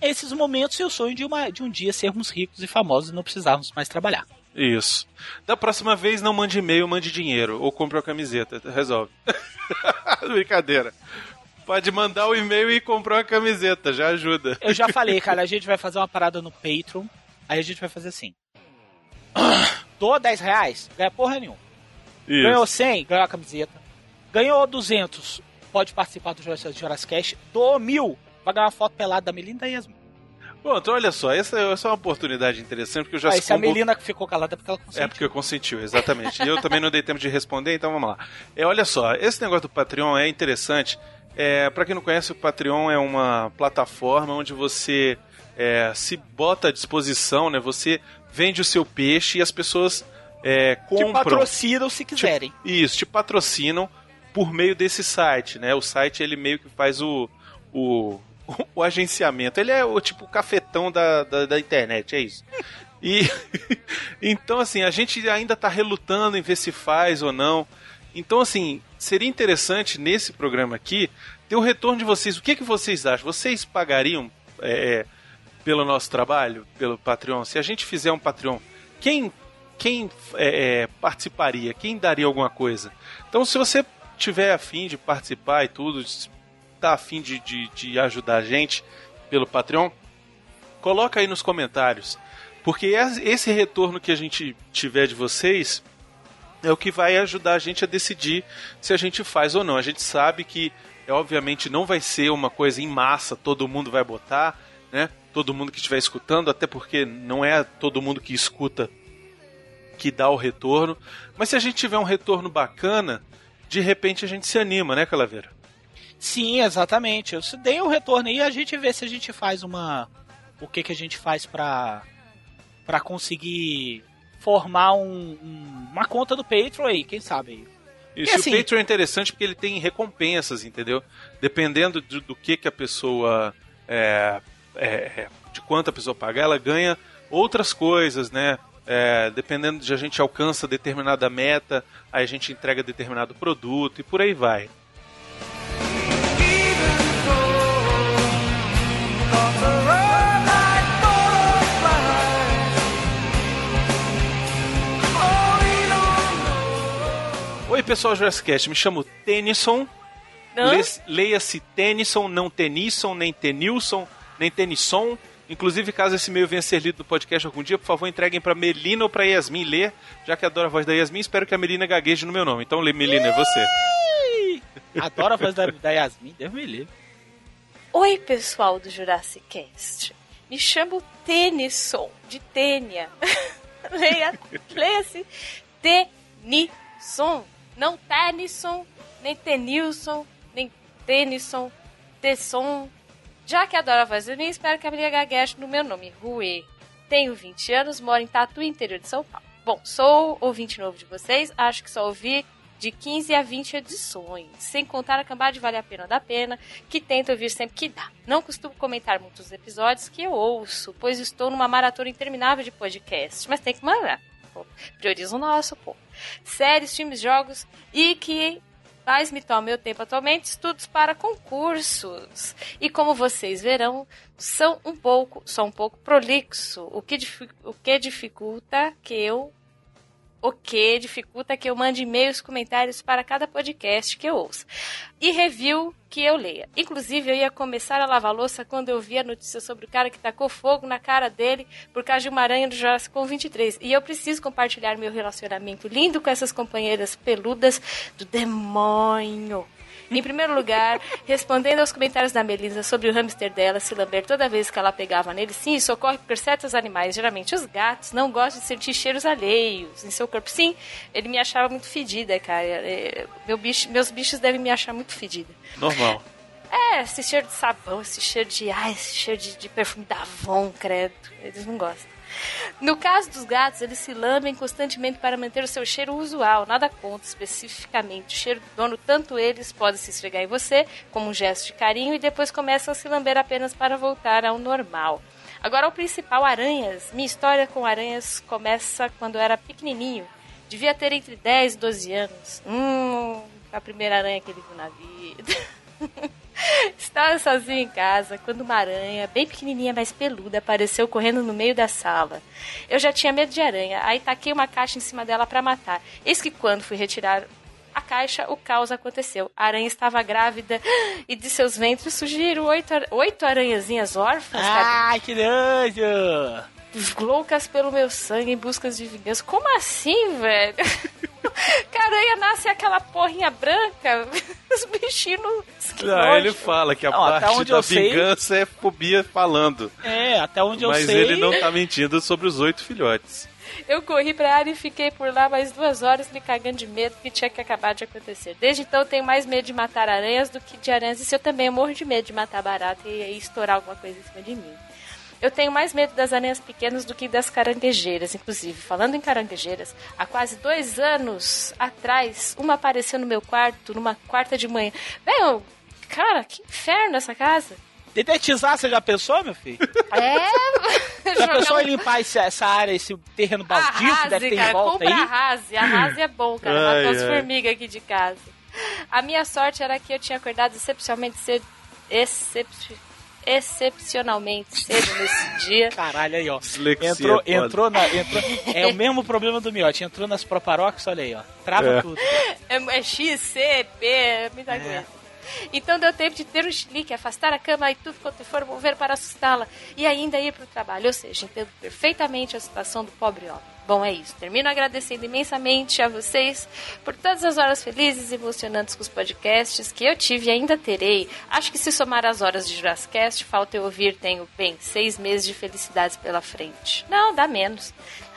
Esses momentos e o sonho de, uma, de um dia sermos ricos e famosos e não precisarmos mais trabalhar. Isso. Da próxima vez, não mande e-mail, mande dinheiro. Ou compre uma camiseta. Resolve. Brincadeira. Pode mandar o e-mail e comprar uma camiseta, já ajuda. Eu já falei, cara, a gente vai fazer uma parada no Patreon. Aí a gente vai fazer assim. Doa 10 reais, ganha porra nenhuma. Ganhou 100, ganhou a camiseta. Ganhou 200, pode participar do Jurassic Cast. Doou mil, vai ganhar uma foto pelada da Melinda e Yasmin. Bom, então olha só, essa, essa é uma oportunidade interessante, porque eu já Aí se a Melina que ficou calada é porque ela conseguiu. É porque consentiu, exatamente. E eu também não dei tempo de responder, então vamos lá. É, olha só, esse negócio do Patreon é interessante. É, para quem não conhece, o Patreon é uma plataforma onde você é, se bota à disposição, né? Você vende o seu peixe e as pessoas é, Te compram. patrocinam se quiserem. Isso, te patrocinam por meio desse site, né? O site ele meio que faz o, o, o agenciamento. Ele é o tipo cafetão da, da, da internet, é isso. E então assim, a gente ainda tá relutando em ver se faz ou não. Então assim, seria interessante nesse programa aqui ter o retorno de vocês. O que que vocês acham? Vocês pagariam é, pelo nosso trabalho, pelo Patreon? Se a gente fizer um Patreon, quem quem é, é, participaria? Quem daria alguma coisa? Então, se você tiver afim de participar e tudo, tá afim de, de, de ajudar a gente pelo Patreon, coloca aí nos comentários. Porque esse retorno que a gente tiver de vocês é o que vai ajudar a gente a decidir se a gente faz ou não. A gente sabe que, é, obviamente, não vai ser uma coisa em massa, todo mundo vai botar, né? Todo mundo que estiver escutando, até porque não é todo mundo que escuta que dá o retorno. Mas se a gente tiver um retorno bacana, de repente a gente se anima, né, Calaveira? Sim, exatamente. Eu dei o retorno aí e a gente vê se a gente faz uma. O que, que a gente faz pra, pra conseguir formar um, um- uma conta do Patreon aí, quem sabe aí. Isso, E e assim- o Patreon é interessante porque ele tem recompensas, entendeu? Dependendo do, do que, que a pessoa. é, é, é, de quanto a pessoa pagar, ela ganha outras coisas, né? É, dependendo de a gente alcança determinada meta, aí a gente entrega determinado produto e por aí vai. Oi, pessoal Jurassic Cast, me chamo Tennyson. Leia-se Tennyson, não Tenisson, nem Tenilson, nem Tenisson. Inclusive, caso esse e-mail venha a ser lido no podcast algum dia, por favor, entreguem pra Melina ou pra Yasmin ler, já que adoro a voz da Yasmin, espero que a Melina gagueje no meu nome. Então, lê, Melina, é você. Adoro a voz da, da Yasmin, Deus me livre. Oi, pessoal do Jurassic Cast. Me chamo Tennyson, de Tênia. Leia- Leia-se Tennyson, não Tennyson, nem Tenilson, nem Tennyson, Tesson. Já que adoro a voz do Ninho, espero que a gagueje no meu nome, Rue. Tenho 20 anos, moro em Tatu, interior de São Paulo. Bom, sou ouvinte novo de vocês, acho que só ouvi de 15 a 20 edições, sem contar a cambada de Vale a Pena da Pena, que tento ouvir sempre que dá. Não costumo comentar muitos episódios que eu ouço, pois estou numa maratona interminável de podcast, mas tem que mandar. Pô, Prioriza o nosso, pô. Séries, filmes, jogos e que mais me toma meu tempo atualmente, estudos para concursos. E como vocês verão, são um pouco, sou um pouco prolixo, o que, o que dificulta que eu o que dificulta que eu mande e-mails comentários para cada podcast que eu ouço. E review que eu leia. Inclusive, eu ia começar a lavar louça quando eu vi a notícia sobre o cara que tacou fogo na cara dele por causa de uma aranha do Jurassic World 23. E eu preciso compartilhar meu relacionamento lindo com essas companheiras peludas do demônio. Em primeiro lugar, respondendo aos comentários da Melissa sobre o hamster dela se lamber toda vez que ela pegava nele, sim, isso ocorre porque certos animais, geralmente os gatos, não gostam de sentir cheiros alheios em seu corpo. Sim, ele me achava muito fedida, cara. É, meu bicho- meus bichos devem me achar muito fedida. Normal. É, esse cheiro de sabão, esse cheiro de. Ai, esse cheiro de, de perfume da Avon, credo. Eles não gostam. No caso dos gatos, eles se lambem constantemente para manter o seu cheiro usual, nada contra especificamente o cheiro do dono, tanto eles podem se esfregar em você como um gesto de carinho e depois começam a se lamber apenas para voltar ao normal. Agora, o principal, aranhas. Minha história com aranhas começa quando eu era pequenininho. Devia ter entre 10 e 12 anos. Hum, a primeira aranha que ele viu na vida. Estava sozinho em casa quando uma aranha, bem pequenininha, mas peluda, apareceu correndo no meio da sala. Eu já tinha medo de aranha, aí taquei uma caixa em cima dela para matar. Eis que quando fui retirar a caixa, o caos aconteceu. A aranha estava grávida e de seus ventres surgiram oito, ar- oito aranhazinhas órfãs, cara Ai, que nojo! Loucas pelo meu sangue em busca de vingança. Como assim, velho? Que a aranha nasce aquela porrinha branca, os bichinhos. Não, ele fala que a Não, parte onde da eu sei- vingança é fobia falando. É, até onde eu Mas sei. ele não tá mentindo sobre os oito filhotes. Eu corri pra área e fiquei por lá mais duas horas me cagando de medo que tinha que acabar de acontecer. Desde então eu tenho mais medo de matar aranhas do que de aranhas. E se eu também morro de medo de matar barata e aí estourar alguma coisa em cima de mim. Eu tenho mais medo das aranhas pequenas do que das caranguejeiras. Inclusive, falando em caranguejeiras, há quase dois anos atrás, uma apareceu no meu quarto, numa quarta de manhã. Velho, cara, que inferno essa casa. Dedetizar, você já pensou, meu filho? É. Já jogar pensou um- em limpar esse- essa área, esse terreno baldio que deve ter cara, em volta compra aí? arrase. Arrase é bom, cara. Ai, Matou as formigas aqui de casa. A minha sorte era que eu tinha acordado excepcionalmente cedo. Excep... Excepcionalmente cedo nesse dia. Caralho, aí, ó. Dislexia, Entrou, foda. entrou na. Entrou, é o mesmo problema do miote. Entrou nas proparox, olha aí, ó. Trava É. tudo. É, é X, C, P, é muita coisa. Então deu tempo de ter um chilique, afastar a cama e tudo quanto for mover para assustá-la e ainda ir para o trabalho. Ou seja, entendo perfeitamente a situação do pobre homem. Bom, é isso. Termino agradecendo imensamente a vocês por todas as horas felizes e emocionantes com os podcasts que eu tive e ainda terei. Acho que se somar as horas de Jurassicast, falta eu ouvir, tenho, bem, seis meses de felicidades pela frente. Não, dá menos.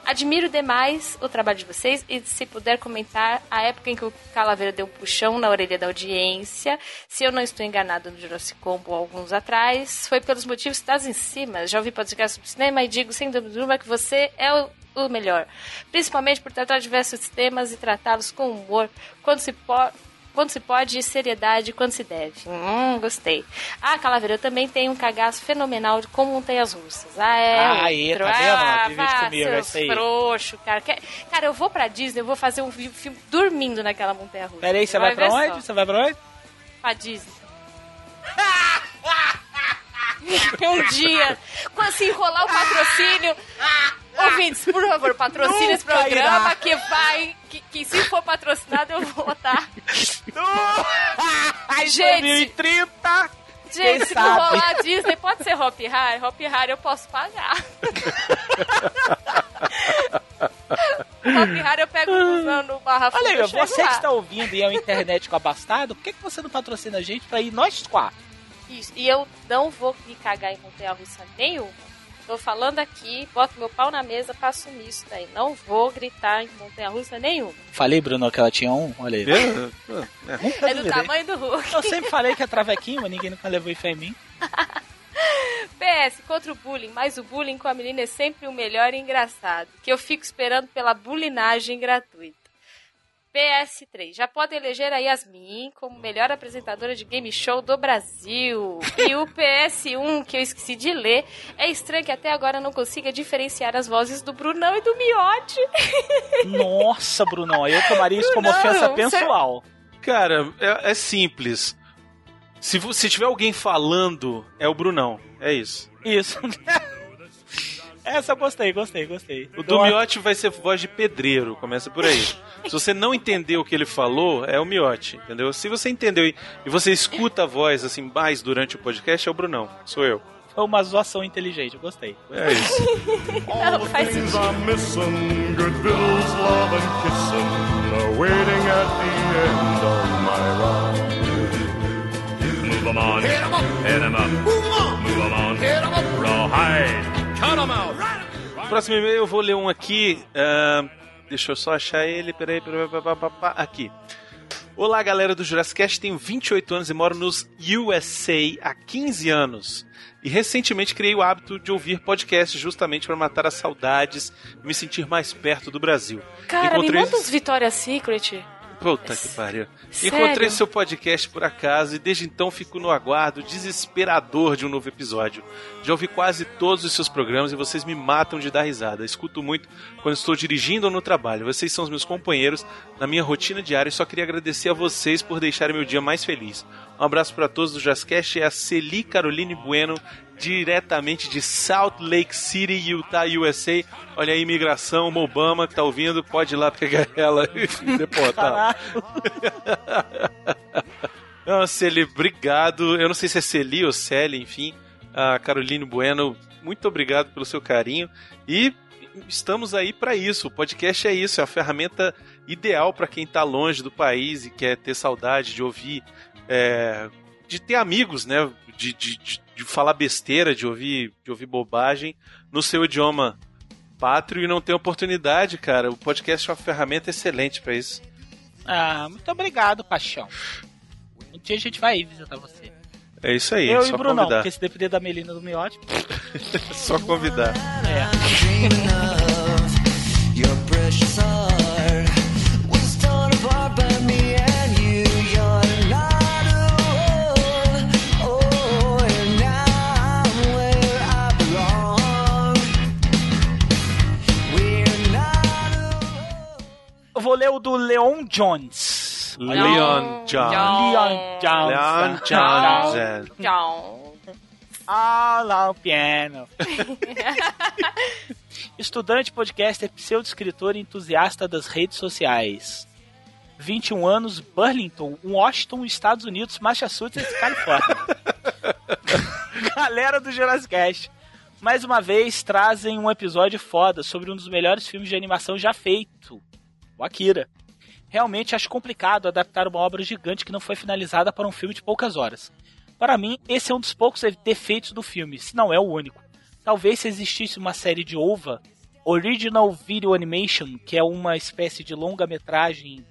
Admiro demais o trabalho de vocês e se puder comentar a época em que o Calaveira deu um puxão na orelha da audiência, se eu não estou enganado no Jurassic Combo alguns atrás, foi pelos motivos citados em cima. Já ouvi podcast sobre cinema e digo sem dúvida que você é o, o melhor. Principalmente por tratar diversos temas e tratá-los com humor, quando se pode quando se pode e seriedade quando se deve. Hum, gostei. Ah, Calaveira, eu também tenho um cagaço fenomenal de como montanhas russas. Ah, é. Ah, aí, tá vendo? Ah, Divide comigo, é isso aí. frouxo, cara. Cara, eu vou pra Disney, eu vou fazer um filme dormindo naquela montanha russa. Pera aí, você vai pra ver onde? só. Você vai pra onde? Pra Disney. um dia, quando se enrolar o patrocínio. Ouvintes, por favor, patrocine esse programa irá. que vai. Que, que se for patrocinado, eu vou botar. Ai, Gente. 2030! Gente, se não rolar a Disney, pode ser Hop Hard? Hop Hard eu posso pagar. Hop Hard eu pego no Barra Olha aí, você que está ouvindo e é o internet com abastado, por que, que você não patrocina a gente pra ir nós quatro? Isso, E eu não vou me cagar em montanha russa nenhuma. Tô falando aqui, boto meu pau na mesa pra assumir isso daí. Não vou gritar em montanha russa nenhuma. Falei, Bruno, que ela tinha um? Olha aí. É, Nunca É do tamanho do Hulk. Eu sempre falei que é travequinho, mas ninguém nunca levou fé em mim. PS, contra o bullying, mas o bullying com a menina é sempre o melhor e engraçado. Que eu fico esperando pela bulinagem gratuita. PS3, já pode eleger a Yasmin como melhor apresentadora de game show do Brasil. E o PS1, que eu esqueci de ler, é estranho que até agora eu não consiga diferenciar as vozes do Brunão e do Miote. Nossa, Brunão, eu tomaria isso como ofensa você- pessoal. Cara, é, é simples. Se, se tiver alguém falando, é o Brunão. É isso. Isso. Essa eu gostei, gostei, gostei. O do Miote vai ser voz de pedreiro, começa por aí. Se você não entendeu o que ele falou, é o Miote, entendeu? Se você entendeu e, e você escuta a voz assim mais durante o podcast, é o Brunão, sou eu. Foi uma zoação inteligente, eu gostei. É isso. Não, faz things sentido. I'm missing, good bills, love and kissing, are waiting at the end of my ride. Move 'em on, hit 'em up, hit 'em up, move 'em on, hit 'em up, rawhide, cut 'em out. Próximo e-mail eu vou ler um aqui. ah, deixa eu só achar ele. Peraí, peraí, pá, pá, aqui. Olá, galera do Jurassic Cast. Tenho 28 anos e moro nos USA há 15 anos. E recentemente criei o hábito de ouvir podcasts justamente para matar as saudades me sentir mais perto do Brasil. Cara, me Encontrei manda uns Victoria's Secret. Puta que pariu. Sério? Encontrei seu podcast por acaso e desde então fico no aguardo desesperador de um novo episódio. Já ouvi quase todos os seus programas e vocês me matam de dar risada. Escuto muito quando estou dirigindo ou no trabalho. Vocês são os meus companheiros na minha rotina diária e só queria agradecer a vocês por deixarem meu dia mais feliz. Um abraço para todos do Jazzcast. É a Celi Caroline Bueno, diretamente de Salt Lake City, Utah, USA. Olha aí, imigração, uma Obama que tá ouvindo, pode ir lá pegar ela e deportar. Não, Celi, obrigado. Eu não sei se é Celi ou Celi, enfim. A Caroline Bueno, muito obrigado pelo seu carinho. E estamos aí para isso. O podcast é isso, é a ferramenta ideal para quem tá longe do país e quer ter saudade de ouvir, é, de ter amigos, né? De, de, de, de falar besteira, de ouvir, de ouvir bobagem no seu idioma pátrio e não ter oportunidade, cara. O podcast é uma ferramenta excelente para isso. Ah, muito obrigado, paixão. Um dia a gente vai visitar você. É isso aí, Eu só e o Brunão, convidar. porque se depender da Melina do Miote. só convidar. É. vou ler o do Leon Jones. Leon Jones. Leon Jones. Leon Jones. Tchau. Ah, lá o piano. Estudante, podcaster, pseudo-escritor e entusiasta das redes sociais. 21 anos, Burlington, Washington, Estados Unidos, Massachusetts, Califórnia. Galera do Jurassic Cast. Mais uma vez trazem um episódio foda sobre um dos melhores filmes de animação já feito, o Akira. Realmente acho complicado adaptar uma obra gigante que não foi finalizada para um filme de poucas horas. Para mim, esse é um dos poucos defeitos do filme, se não é o único. Talvez se existisse uma série de OVA, Original Video Animation, que é uma espécie de longa-metragem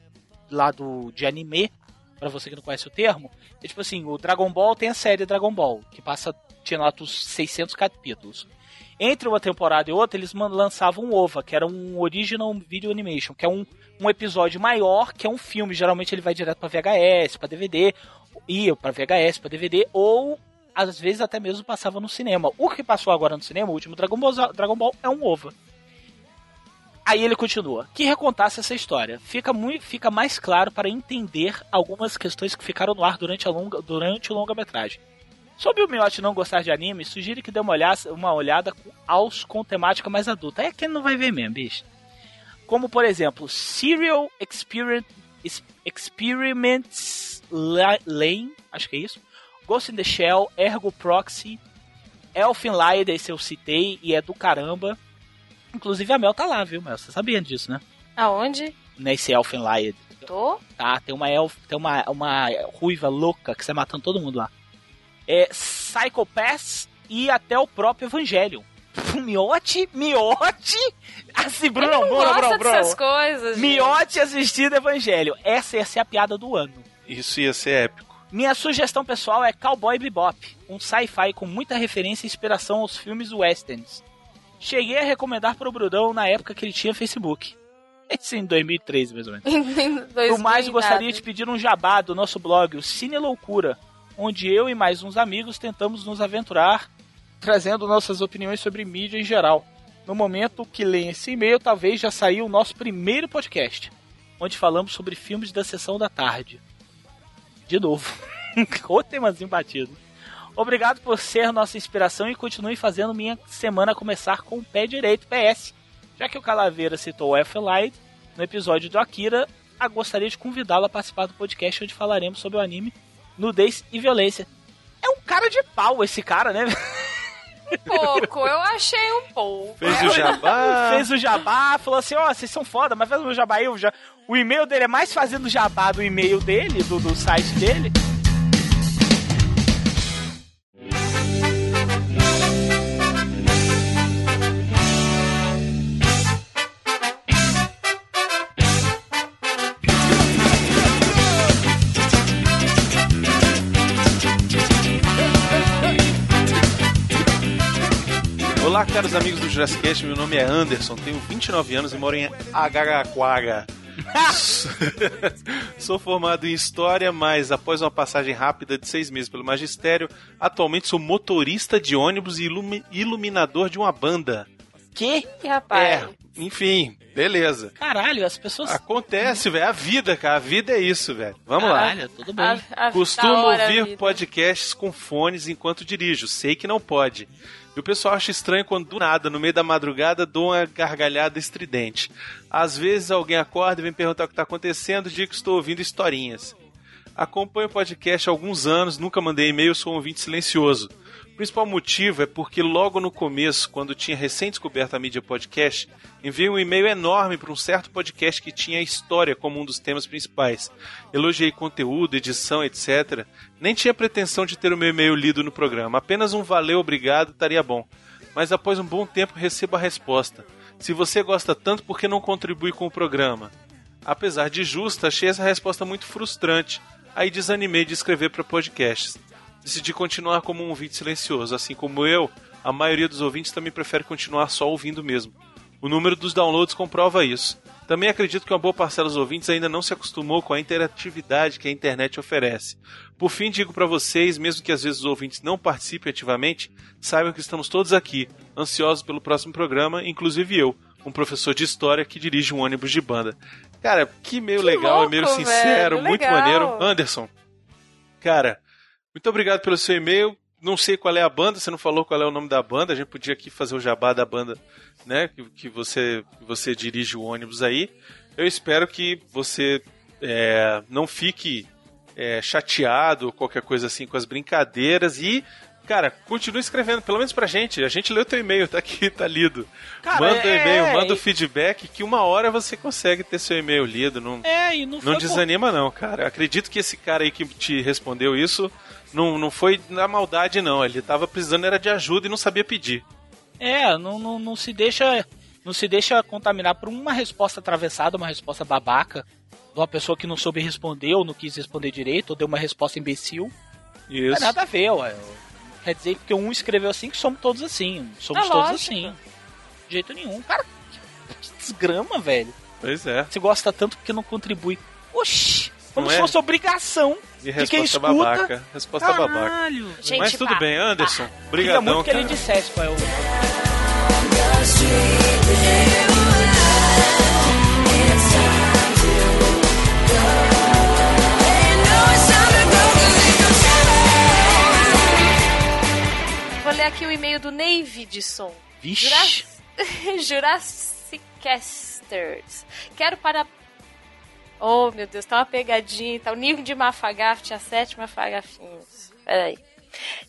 lá do, de anime, para você que não conhece o termo, é tipo assim, o Dragon Ball tem a série Dragon Ball, que passa, tinha lá os 600 capítulos. Entre uma temporada e outra, eles lançavam um OVA, que era um Original Video Animation, que é um, um episódio maior, que é um filme. Geralmente ele vai direto para VHS, para DVD, ia para VHS, para DVD, ou às vezes até mesmo passava no cinema. O que passou agora no cinema, o último Dragon Ball, Dragon Ball é um OVA. Aí ele continua. Que recontasse essa história. Fica, muito, fica mais claro para entender algumas questões que ficaram no ar durante a longa, durante o longa-metragem. Sobre o Miotti não gostar de anime, sugiro que dê uma olhada, uma olhada com- aos com temática mais adulta. É que não vai ver mesmo, bicho. Como, por exemplo, Serial Experiment, Ex- Experiments La- Lane, acho que é isso. Ghost in the Shell, Ergo Proxy, Elfen Lied, esse eu citei e é do caramba. Inclusive a Mel tá lá, viu, Mel? Você sabia disso, né? Aonde? Nesse Elfen Lied. Tô? Tá, tem uma elf, tem uma, uma ruiva louca que sai matando todo mundo lá. É Psycho Pass e até o próprio Evangelion. Miote, Miote, assim, Bruno, Bruno, gosta Bruno, Bruno. dessas coisas. Miote assistindo Evangelho. Essa ia ser a piada do ano. Isso ia ser épico. Minha sugestão pessoal é Cowboy Bebop, um sci-fi com muita referência e inspiração aos filmes westerns. Cheguei a recomendar pro Brudão na época que ele tinha Facebook. Esse em 2013, mais ou menos. Do mais, gostaria de pedir um jabá do nosso blog, o Cine Loucura, onde eu e mais uns amigos tentamos nos aventurar, trazendo nossas opiniões sobre mídia em geral. No momento que leem esse e-mail, talvez já saiu o nosso primeiro podcast, onde falamos sobre filmes da sessão da tarde. De novo. Outro temazinho batido. Obrigado por ser nossa inspiração e continue fazendo minha semana começar com o pé direito. PS. Já que o Calaveira citou o F-Light no episódio do Akira, a gostaria de convidá-lo a participar do podcast onde falaremos sobre o anime Nudez e Violência. É um cara de pau esse cara, né? Um pouco, eu achei um pouco. Fez o jabá. Fez o jabá, falou assim, ó, vocês são foda, mas faz o meu jabá aí. O, ja... o e-mail dele é mais fazendo jabá do e-mail dele, do, do site dele. Caros amigos do Jurassic Cast, meu nome é Anderson, tenho 29 anos e moro em Agaraquara. sou formado em História, mas após uma passagem rápida de seis meses pelo magistério, atualmente sou motorista de ônibus e ilumi- iluminador de uma banda. Que? Rapaz. É, enfim, beleza. Caralho, as pessoas. Acontece, velho. A vida, cara. A vida é isso, velho. Vamos lá. Caralho, tudo bem. A- a- Costumo da hora, ouvir podcasts com fones enquanto dirijo. Sei que não pode. E o pessoal acha estranho quando do nada, no meio da madrugada, dou uma gargalhada estridente. Às vezes alguém acorda e vem perguntar o que está acontecendo, digo que estou ouvindo historinhas. Acompanho o podcast há alguns anos, nunca mandei e-mail, sou um ouvinte silencioso. O principal motivo é porque logo no começo, quando tinha recém descoberto a mídia podcast, enviei um e-mail enorme para um certo podcast que tinha a história como um dos temas principais. Elogiei conteúdo, edição, etc. Nem tinha pretensão de ter o meu e-mail lido no programa, apenas um valeu, obrigado, estaria bom. Mas após um bom tempo recebo a resposta. Se você gosta tanto, por que não contribui com o programa? Apesar de justa, achei essa resposta muito frustrante. Aí desanimei de escrever para podcasts. Decidi continuar como um ouvinte silencioso. Assim como eu, a maioria dos ouvintes também prefere continuar só ouvindo mesmo. O número dos downloads comprova isso. Também acredito que uma boa parcela dos ouvintes ainda não se acostumou com a interatividade que a internet oferece. Por fim, digo para vocês, mesmo que às vezes os ouvintes não participem ativamente, saibam que estamos todos aqui, ansiosos pelo próximo programa, inclusive eu, um professor de história que dirige um ônibus de banda. Cara, que meio Que legal, louco, e-mail sincero, velho, muito legal. maneiro. Anderson, cara, muito obrigado pelo seu e-mail. Não sei qual é a banda, você não falou qual é o nome da banda. A gente podia aqui fazer o jabá da banda, né? Que, que você, você dirige o ônibus aí. Eu espero que você é, não fique é, chateado ou qualquer coisa assim com as brincadeiras e. Cara, continue escrevendo, pelo menos pra gente. A gente leu teu e-mail, tá aqui, tá lido. Cara, manda o é, e-mail, manda o feedback, que uma hora você consegue ter seu e-mail lido. Não, É, e não não por- desanima, não, cara. Acredito que esse cara aí que te respondeu isso não, não foi na maldade, não. Ele tava precisando era de ajuda e não sabia pedir. É, não, não, não se deixa. Não se deixa contaminar por uma resposta atravessada, uma resposta babaca. De uma pessoa que não soube responder ou não quis responder direito, ou deu uma resposta imbecil. Não Isso. é nada a ver, ué. Quer dizer que um escreveu assim que somos todos assim. Somos É todos lógico. assim. De jeito nenhum. Cara, que desgrama, velho. Pois é. Você gosta tanto porque não contribui. Oxi! Como se é? fosse obrigação E de quem resposta escuta. babaca. Resposta babaca. Caralho. Gente, Mas tudo pá, bem, Anderson. Queria Obrigadão, muito que ele cara. dissesse qual é o. Vou ler aqui o e-mail do Neividson. Vixe. Jurassic Casters. Quero para. Oh, meu Deus, tá uma pegadinha. Tá o nível de Mafagaf, tinha sete Mafagafinhos. Peraí.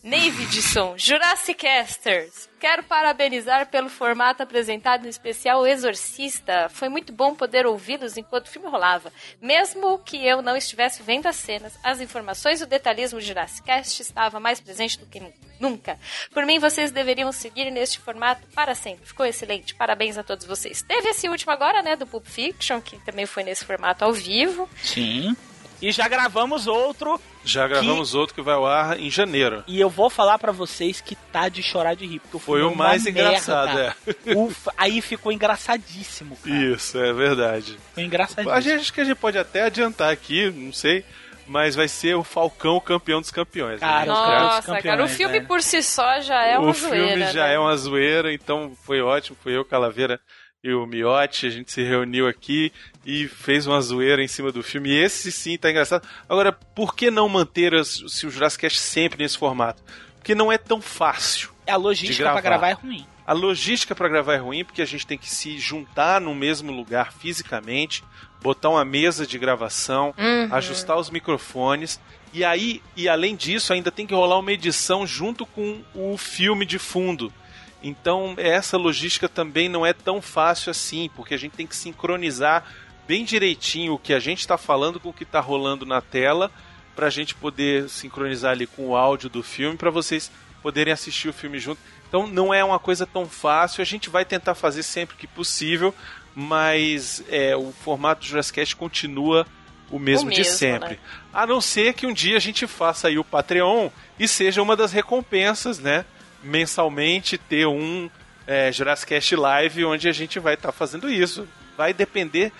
Neividson, Jurassic Casters. Quero parabenizar pelo formato apresentado no especial Exorcista. Foi muito bom poder ouvi-los enquanto o filme rolava. Mesmo que eu não estivesse vendo as cenas, as informações e o detalhismo de Jurassic Cast estava mais presente do que nunca. Por mim, vocês deveriam seguir neste formato para sempre. Ficou excelente. Parabéns a todos vocês. Teve esse último agora, né, do Pulp Fiction, que também foi nesse formato ao vivo. Sim. E já gravamos outro. Já gravamos outro que vai ao ar em janeiro. E eu vou falar pra vocês que tá de chorar de rir. Porque Foi o mais merda. engraçado, é. Ufa, aí ficou engraçadíssimo, cara. Isso, é verdade. Foi engraçadíssimo. A gente, acho que a gente pode até adiantar aqui, não sei, mas vai ser o Falcão campeão dos campeões. né? Cara, caras- Nossa, cara, o campeões, filme né? por si só já é uma o zoeira. filme já né? é uma zoeira, então foi ótimo. Foi eu, Calaveira e o Miotti. A gente se reuniu aqui e fez uma zoeira em cima do filme. E esse sim tá engraçado. Agora, por que não manter as- se o Jurassic Cast sempre nesse formato? Porque não é tão fácil. É a logística gravar. pra gravar é ruim. A logística para gravar é ruim porque a gente tem que se juntar no mesmo lugar fisicamente, botar uma mesa de gravação, Uhum. ajustar os microfones. E aí, e além disso, ainda tem que rolar uma edição junto com o filme de fundo. Então, essa logística também não é tão fácil assim, porque a gente tem que sincronizar bem direitinho o que a gente está falando com o que está rolando na tela, para a gente poder sincronizar ali com o áudio do filme, para vocês poderem assistir o filme junto. Então, não é uma coisa tão fácil. A gente vai tentar fazer sempre que possível, mas é, o formato do Jurassic continua o mesmo, O de mesmo, sempre. né? A não ser que um dia a gente faça aí o Patreon e seja uma das recompensas, né? Mensalmente ter um é, Jurassic Cast Live onde a gente vai estar fazendo isso. Vai depender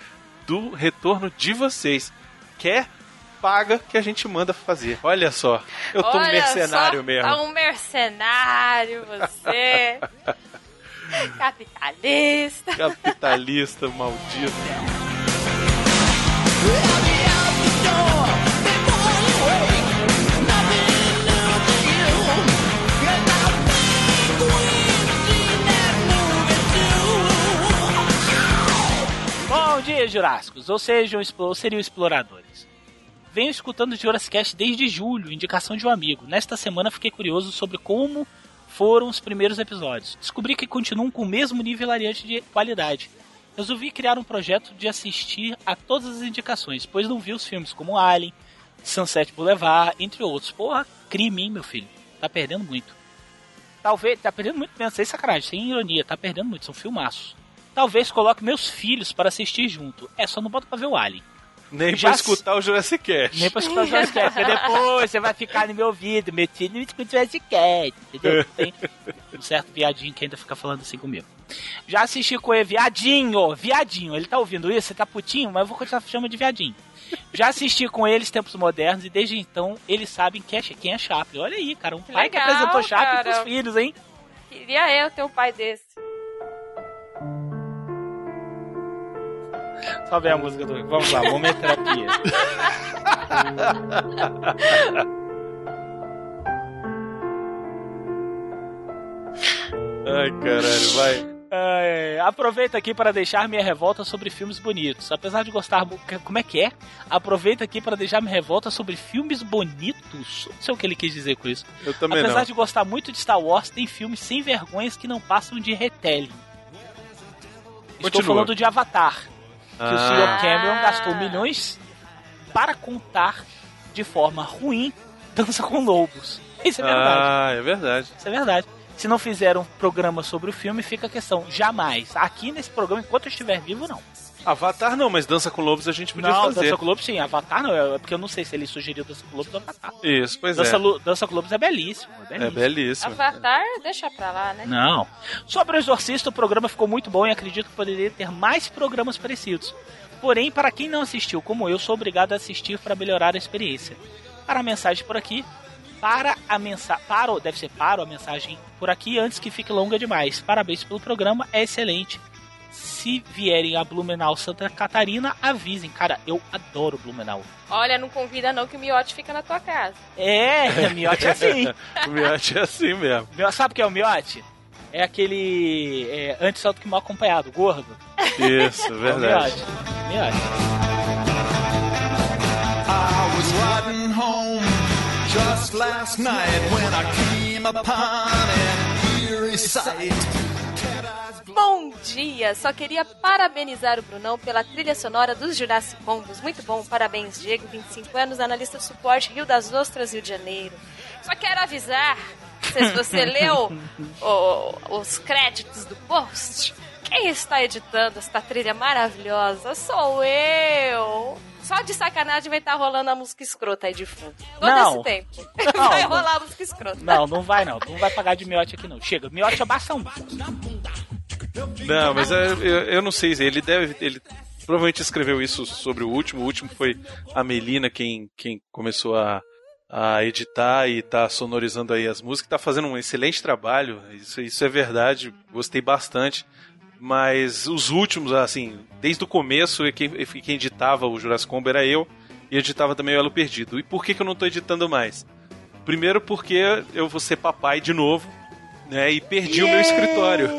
do retorno de vocês. Quer? Paga que a gente manda fazer. Olha só, eu tô um Olha mercenário só, mesmo. Tá um mercenário, você. Capitalista. Capitalista maldito. Jurássicos, ou sejam, ou seriam exploradores. Venho escutando o Jurassic Cast desde julho, indicação de um amigo. Nesta semana fiquei curioso sobre como foram os primeiros episódios. Descobri que continuam com o mesmo nível hilariante de qualidade. Resolvi criar um projeto de assistir a todas as indicações, pois não vi os filmes como Alien, Sunset Boulevard, entre outros. Porra, crime, hein, meu filho? Tá perdendo muito. Talvez, tá perdendo muito mesmo, sem sacanagem, sem ironia, tá perdendo muito, são filmaços. Talvez coloque meus filhos para assistir junto. É, só não bota pra ver o Alien. Nem Já pra escutar o Jurassic Cast. Nem pra escutar o Jurassic Cast, porque depois você vai ficar no meu ouvido, meu filho não escuta o Jurassic Cast, entendeu? Tem um certo viadinho que ainda fica falando assim comigo. Já assisti com ele, viadinho, viadinho, ele tá ouvindo isso, você tá putinho, mas eu vou continuar chamando de viadinho. Já assisti com eles tempos modernos e desde então eles sabem quem é, quem é Chaplin. Olha aí, cara, um pai que legal, apresentou Chaplin cara. pros filhos, hein? Queria eu ter um pai desse. Só ver a música do. Vamos lá, momento terapia. Ai, caralho, vai. É, aproveito aqui para deixar minha revolta sobre filmes bonitos. Apesar de gostar. Como é que é? Aproveito aqui para deixar minha revolta sobre filmes bonitos. Não sei o que ele quis dizer com isso. Eu também Apesar não. de gostar muito de Star Wars, tem filmes sem vergonhas que não passam de retelling. Estou falando de Avatar. Que o Ah. Sr. Cameron gastou milhões para contar de forma ruim Dança com Lobos. Isso é verdade. Ah, é verdade. Isso é verdade. Se não fizeram um programa sobre o filme, fica a questão. Jamais. Aqui nesse programa, enquanto eu estiver vivo, não. Avatar não, mas Dança com Lobos a gente podia não, fazer. Dança com Lobos sim. Avatar não. É porque eu não sei se ele sugeriu Dança com Lobos ou Avatar. Isso, pois Dança, é. Lu- Dança com Lobos é belíssimo. É É belíssimo. belíssimo. Avatar, deixa pra lá, né? Não. Sobre o Exorcista, o programa ficou muito bom e acredito que poderia ter mais programas parecidos. Porém, para quem não assistiu, como eu, sou obrigado a assistir para melhorar a experiência. Para a mensagem por aqui, para a mensagem, para, o- deve ser para a mensagem por aqui antes que fique longa demais. Parabéns pelo programa, é excelente. Se vierem a Blumenau Santa Catarina, avisem. Cara, eu adoro Blumenau. Olha, não convida não que o miote fica na tua casa. É, miote é assim. o miote é assim mesmo. Sabe o que é o miote? É aquele é, antes do que mal acompanhado, gordo. Isso, É o verdade. miote. Miote. I was riding home just last night when I came upon an eerie sight. Bom dia! Só queria parabenizar o Brunão pela trilha sonora dos Jurassic Combos. Muito bom, parabéns, Diego, 25 anos, analista de suporte Rio das Ostras, Rio de Janeiro. Só quero avisar, não sei se você leu o- os créditos do post, quem está editando esta trilha maravilhosa sou eu! Só de sacanagem vai estar rolando a música escrota aí de fundo. Todo Não. esse tempo. Não, vai rolar a música escrota. Não, não vai não. Tu não vai pagar de miote aqui não. Chega, miote é bação. Não, mas é- eu, eu não sei, ele deve. Ele provavelmente escreveu isso sobre o último. O último foi a Melina quem, quem começou a, a editar e tá sonorizando aí as músicas. Tá fazendo um excelente trabalho, isso, isso é verdade, gostei bastante. Mas os últimos, assim, desde o começo, quem, quem editava o Jurassic Combo era eu e editava também o Elo Perdido. E por que, que eu não tô editando mais? Primeiro porque eu vou ser papai de novo, né? E perdi o meu escritório.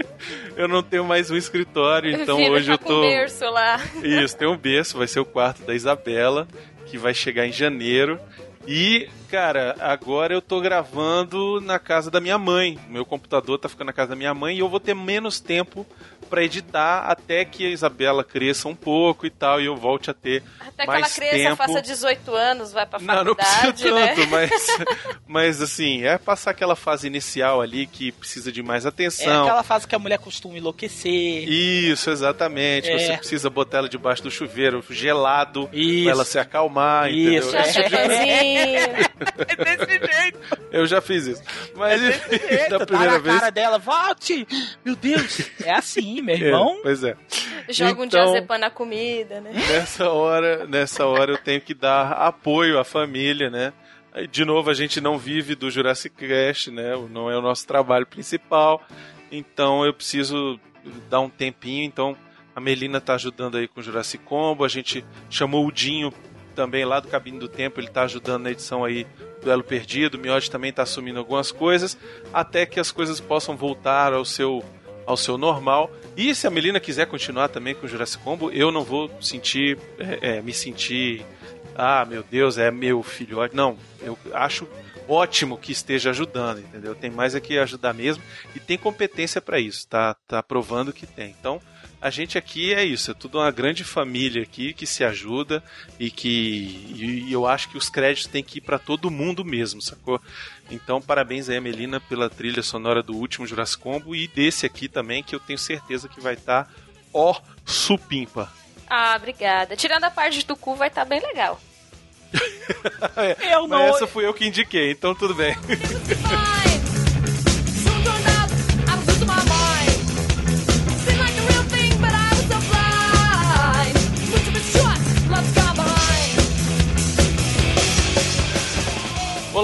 eu não tenho mais um escritório, então Filho, hoje tá eu tô. berço lá. Isso, tem um berço, vai ser o quarto da Isabela, que vai chegar em janeiro. E, cara, agora eu tô gravando na casa da minha mãe. Meu computador tá ficando na casa da minha mãe e eu vou ter menos tempo pra editar até que a Isabela cresça um pouco e tal, e eu volte a ter Até que mais ela cresça, tempo. faça 18 anos, vai pra Não, não precisa faculdade, né? tanto, mas, mas assim, é passar aquela fase inicial ali que precisa de mais É atenção. aquela fase que a mulher costuma enlouquecer. Isso, exatamente. É. Você precisa botar ela debaixo do chuveiro gelado Isso. pra ela se acalmar, Isso, entendeu? é. Tipo de- É desse jeito. Eu já fiz isso. Mas enfim, da Tá primeira na vez. cara dela, volte! Meu Deus! É assim, meu É, irmão. pois é. Joga um Então- diazepam na comida, né? Nessa hora, nessa hora eu tenho que dar apoio à família, né? De novo, a gente não vive do Jurassic Cast, né? Não é o nosso trabalho principal. Então eu preciso dar um tempinho. Então a Melina tá ajudando aí com o Jurassic Combo. A gente chamou o Dinho também lá do Cabine do Tempo. Ele tá ajudando na edição aí do Elo Perdido. O Miotti também tá assumindo algumas coisas. Até que as coisas possam voltar ao seu ao seu normal. E se a Melina quiser continuar também com o Jurassic Combo, eu não vou sentir, é, é, me sentir, ah, meu Deus, é meu filhote. Não, eu acho ótimo que esteja ajudando, entendeu? Tem mais é que ajudar mesmo e tem competência para isso, tá, tá provando que tem. Então, a gente aqui é isso, é tudo uma grande família aqui que se ajuda e que e, e eu acho que os créditos têm que ir para todo mundo mesmo, sacou? Então, parabéns aí a Melina pela trilha sonora do último Jurassic Combo e desse aqui também, que eu tenho certeza que vai estar ó supimpa. Ah, obrigada. Tirando a parte do cu, vai estar bem legal. Eu Mas essa fui eu que indiquei, então tudo bem.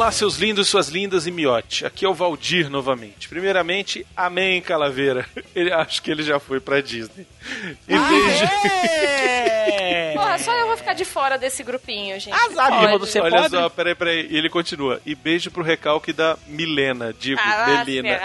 Olá, seus lindos, suas lindas e miote. Aqui é o Valdir novamente. Primeiramente, amém, Calaveira. Ele acho que ele já foi pra Disney. E beijo. Porra, só eu vou ficar de fora desse grupinho, gente. Azar, Pode. você Olha pode? só, peraí, peraí. E ele continua. E beijo pro recalque da Milena, digo, Ah, Melina.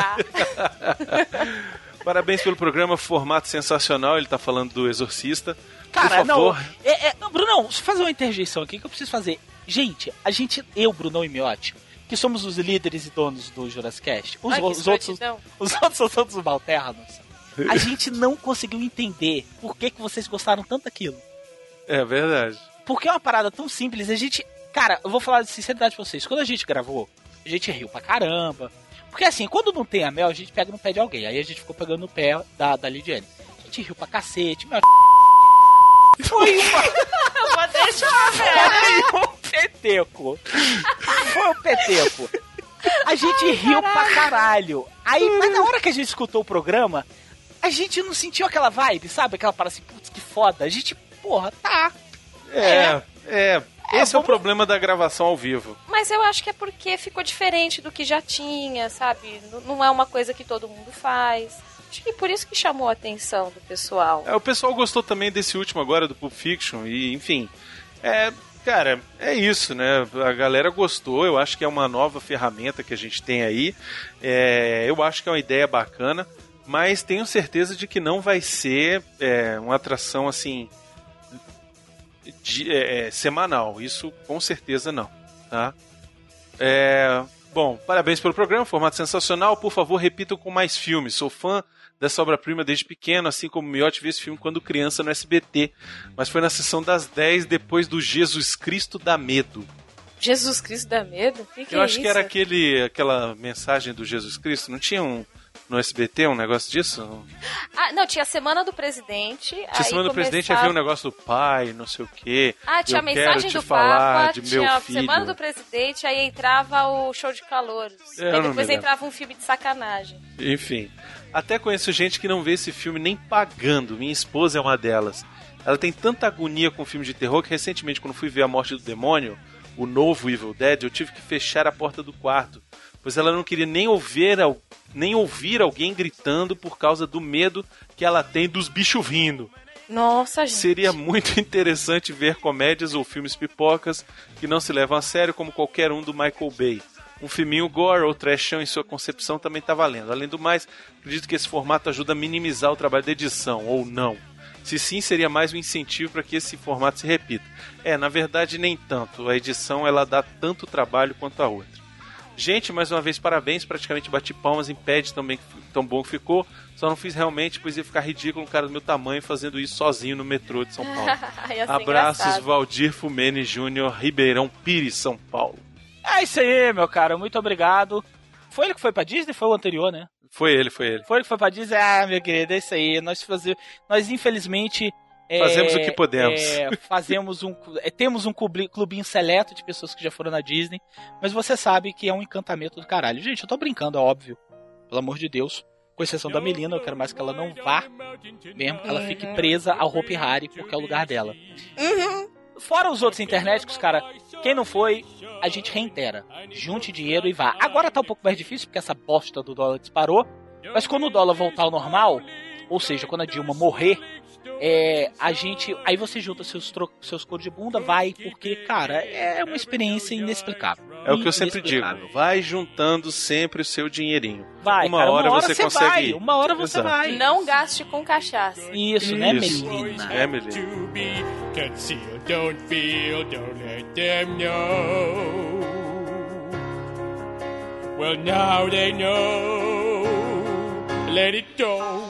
Parabéns pelo programa, formato sensacional. Ele tá falando do Exorcista. Cara, Por favor. não. É, é, não, Brunão, deixa eu fazer uma interjeição aqui que eu preciso fazer. Gente, a gente, eu, Brunão e Miotti, que somos os líderes e donos do Jurassic Cast, os, Ai, os outros, os outros são todos subalternos. A gente não conseguiu entender por que, que vocês gostaram tanto daquilo. É verdade. Porque é uma parada tão simples. A gente. Cara, eu vou falar de sinceridade pra vocês. Quando a gente gravou, a gente riu pra caramba. Porque assim, quando não tem a Mel, a gente pega no pé de alguém. Aí a gente ficou pegando no pé da, da Lidiane. A gente riu pra cacete. Mel... Foi uma. Eu vou deixar, velho. Peteco. Foi um peteco. A gente riu pra caralho. Aí, mas na hora que a gente escutou o programa, a gente não sentiu aquela vibe, sabe? Aquela parada assim, putz, que foda. A gente, porra, tá. É, é. Esse é, o problema da gravação ao vivo. Mas eu acho que é porque ficou diferente do que já tinha, sabe? N- Não é uma coisa que todo mundo faz. Acho que por isso que chamou a atenção do pessoal. É, o pessoal gostou também desse último agora, do Pulp Fiction, e enfim. É, cara, é isso, né? A galera gostou, eu acho que é uma nova ferramenta que a gente tem aí. É, eu acho que é uma ideia bacana, mas tenho certeza de que não vai ser é, uma atração assim. de- é, é, semanal. Isso com certeza não, tá? É, bom, parabéns pelo programa, formato sensacional. Por favor, repitam com mais filmes. Sou fã dessa obra-prima desde pequeno, assim como o Miotti viu esse filme quando criança no SBT. Mas foi na sessão das 10 depois do Jesus Cristo dá Medo. Jesus Cristo dá medo? Que, que Eu é acho que isso? era aquele, aquela mensagem do Jesus Cristo. Não tinha um no SBT um negócio disso? Ah, não, tinha a Semana do Presidente. Tinha aí semana do presidente havia um negócio do pai, não sei o quê. Ah, tinha a mensagem do Papa, tinha a. Semana do Presidente, aí entrava o show de calouros. É, me depois entrava um filme de sacanagem. Enfim. Até conheço gente que não vê esse filme nem pagando. Minha esposa é uma delas. Ela tem tanta agonia com filme de terror que recentemente, quando fui ver A Morte do Demônio, o novo Evil Dead, eu tive que fechar a porta do quarto. Pois ela não queria nem ouvir, nem ouvir alguém gritando por causa do medo que ela tem dos bichos vindo. Nossa, gente. Seria muito interessante ver comédias ou filmes pipocas que não se levam a sério como qualquer um do Michael Bay. Um filminho gore ou trashão em sua concepção também está valendo. Além do mais, acredito que esse formato ajuda a minimizar o trabalho de edição, ou não. Se sim, seria mais um incentivo para que esse formato se repita. É, na verdade, nem tanto. A edição ela dá tanto trabalho quanto a outra. Gente, mais uma vez, parabéns. Praticamente bati palmas em pad também, tão bom que ficou. Só não fiz realmente, pois ia ficar ridículo um cara do meu tamanho fazendo isso sozinho no metrô de São Paulo. Abraços, engraçado. Valdir Fumene Júnior, Ribeirão Pires, São Paulo. É isso aí, meu cara. Muito obrigado. Foi ele que foi pra Disney? Foi o anterior, né? Foi ele, foi ele. Foi ele que foi pra Disney? Ah, meu querido, é isso aí. Nós, fazer, nós infelizmente. É, Fazemos o que podemos. é, fazemos um, é, temos um clubi- clubinho seleto de pessoas que já foram na Disney, mas você sabe que é um encantamento do caralho. Gente, eu tô brincando, é óbvio. Pelo amor de Deus. Com exceção da Melina, eu quero mais que ela não vá, mesmo que ela fique presa ao Hope Harry, porque é o lugar dela. Fora os outros internéticos, cara, quem não foi, a gente reitera. Junte dinheiro e vá. Agora tá um pouco mais difícil, porque essa bosta do dólar disparou. Mas quando o dólar voltar ao normal, ou seja, quando a Dilma morrer, é, a gente. Aí você junta seus, tro, seus cores de bunda, vai, porque, cara, é uma experiência inexplicável. É o que eu sempre digo. Vai juntando sempre o seu dinheirinho. Vai, uma, cara, hora uma hora você você consegue. vai, uma hora você Exato. vai. Não gaste com cachaça. Isso, né. Melina? É, know. Well, now they know. Let it go,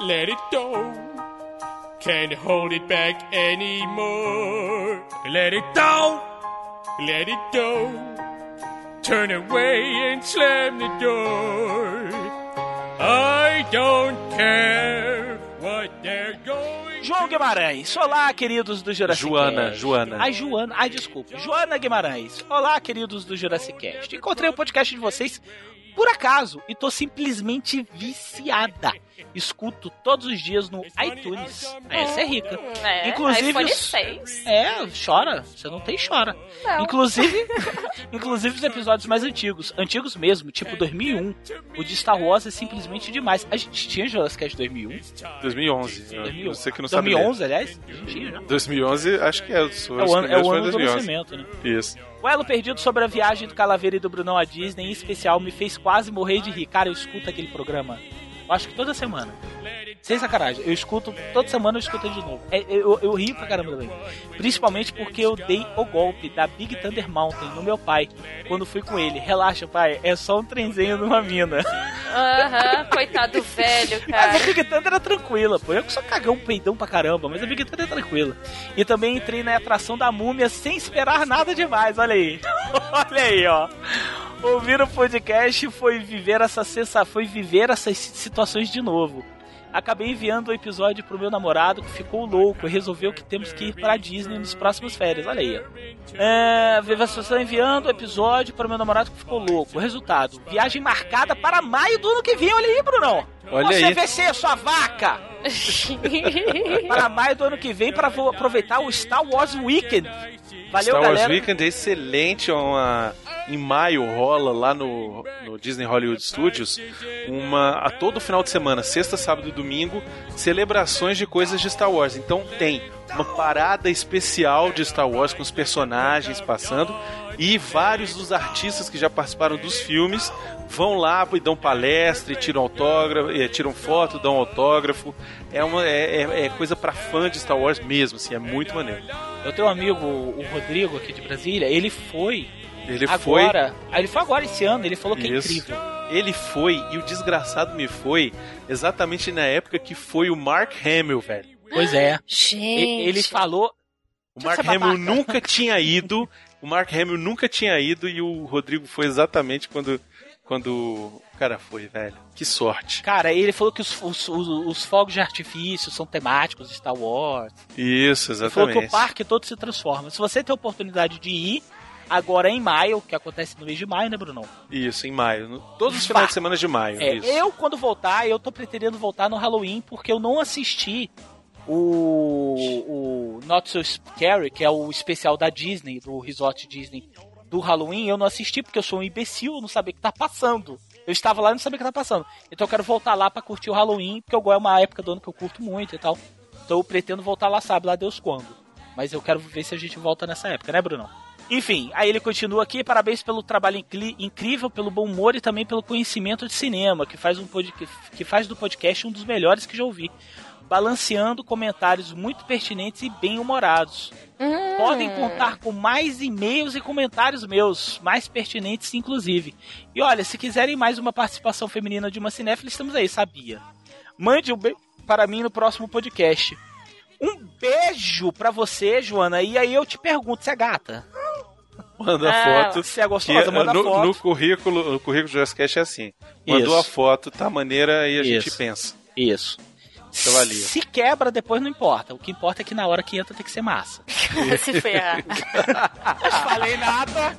let it go. Can't hold it back anymore. Let it go, let it go. Turn away and slam the door. I don't care what they're going João Guimarães, olá, queridos do Jurassic Joana, Cast. Joana. Ai, Joana, ai, desculpa. Joana Guimarães, olá, queridos do Jurassic Cast. Encontrei o podcast de vocês por acaso e tô simplesmente viciada. Escuto todos os dias no iTunes. Essa é rica. É, Inclusive iPhone os- 6. É, chora. Você não tem chora. Não. Inclusive, inclusive os episódios mais antigos, antigos mesmo, tipo 2001. O de Star Wars é simplesmente demais. A gente tinha Jurassic Cast 2001? 2011. 2001. Você que não sabe. ler. 2011, aliás? Tinha já. 2011, acho que é. Os É o ano, é o ano do 2011. nascimento, né? Isso. O Elo Perdido sobre a viagem do Calaveira e do Brunão à Disney, em especial, me fez quase morrer de rir. Cara, eu escuto aquele programa. Eu acho que toda semana. Sem sacanagem. Eu escuto, toda semana eu escuto de novo. É, eu, eu rio pra caramba também. Principalmente porque eu dei o golpe da Big Thunder Mountain no meu pai. Quando fui com ele. Relaxa, pai. É só um trenzinho numa mina. Aham, coitado do velho, Mas a cara. Big Thunder era tranquila, pô. Eu que sou cagão, peidão pra caramba, mas a Big Thunder é tranquila. E também entrei na atração da múmia sem esperar nada demais, olha aí. olha aí, ó. Ouvir o podcast foi viver essa sensação, foi viver essas situações de novo. Acabei enviando o episódio pro meu namorado que ficou louco e resolveu que temos que ir pra Disney nos próximos férias. Olha aí. É, você enviando o episódio para o meu namorado que ficou louco. Resultado: viagem marcada para maio do ano que vem. Olha aí, Brunão. Olha Você aí. VC, sua vaca! para maio do ano que vem para aproveitar o Star Wars Weekend. Valeu, Star Wars galera. Weekend é excelente, é uma... em maio rola lá no, no Disney Hollywood Studios uma a todo final de semana, sexta, sábado e domingo, celebrações de coisas de Star Wars. Então tem uma parada especial de Star Wars com os personagens passando e vários dos artistas que já participaram dos filmes vão lá e dão palestra, e tiram autógrafo, e tiram foto, dão autógrafo. É uma é, é- é coisa pra fã de Star Wars mesmo, assim, é muito maneiro. Eu tenho um amigo, o Rodrigo, aqui de Brasília, ele foi Ele foi agora. Ah, Ele foi agora esse ano, ele falou que é Isso. incrível. Ele foi, e o desgraçado me foi, exatamente na época que foi o Mark Hamill, velho. Pois é. Gente. E- Ele falou. O Mark Hamill nunca tinha ido, o Mark Hamill nunca tinha ido, e o Rodrigo foi exatamente quando, quando o cara foi, velho. Que sorte. Cara, ele falou que os, os, os, os fogos de artifício são temáticos de Star Wars. Isso, Ele falou que o exatamente. parque todo se transforma. Se você tem a oportunidade de ir, agora em maio, que acontece no mês de maio, né, Brunão? Isso, em maio. No- Todos os finais de semana de maio. É, isso. eu, quando voltar, eu tô pretendendo voltar no Halloween, porque eu não assisti o, o Not So Scary, que é o especial da Disney, do Resort Disney do Halloween. Eu não assisti porque eu sou um imbecil, eu não sabia o que tá passando. Eu estava lá e não sabia o que tá passando. Então eu quero voltar lá pra curtir o Halloween, porque eu- é uma época do ano que eu curto muito e tal. Então eu pretendo voltar lá, sabe lá Deus quando. Mas eu quero ver se a gente volta nessa época, né, Brunão? Enfim, aí ele continua aqui, parabéns pelo trabalho incrível, pelo bom humor e também pelo conhecimento de cinema, que faz, um que faz do podcast um dos melhores que já ouvi. Balanceando comentários muito pertinentes e bem humorados. Hum. Podem contar com mais e-mails e comentários meus, mais pertinentes inclusive. E olha, se quiserem mais uma participação feminina de uma cinéfila, estamos aí, sabia? Mande um beijo para mim no próximo podcast. Um beijo pra você, Joana. E aí eu te pergunto, você é gata? Manda Ah, foto. Se é gostosa, que, manda no, foto. no currículo, no currículo do Jurassic é assim. Mandou Isso. a foto, tá maneira e a gente Isso. pensa. Isso. Isso valia. Se quebra, depois não importa. O que importa é que na hora que entra tem que ser massa. Se ferrar. Não falei nada.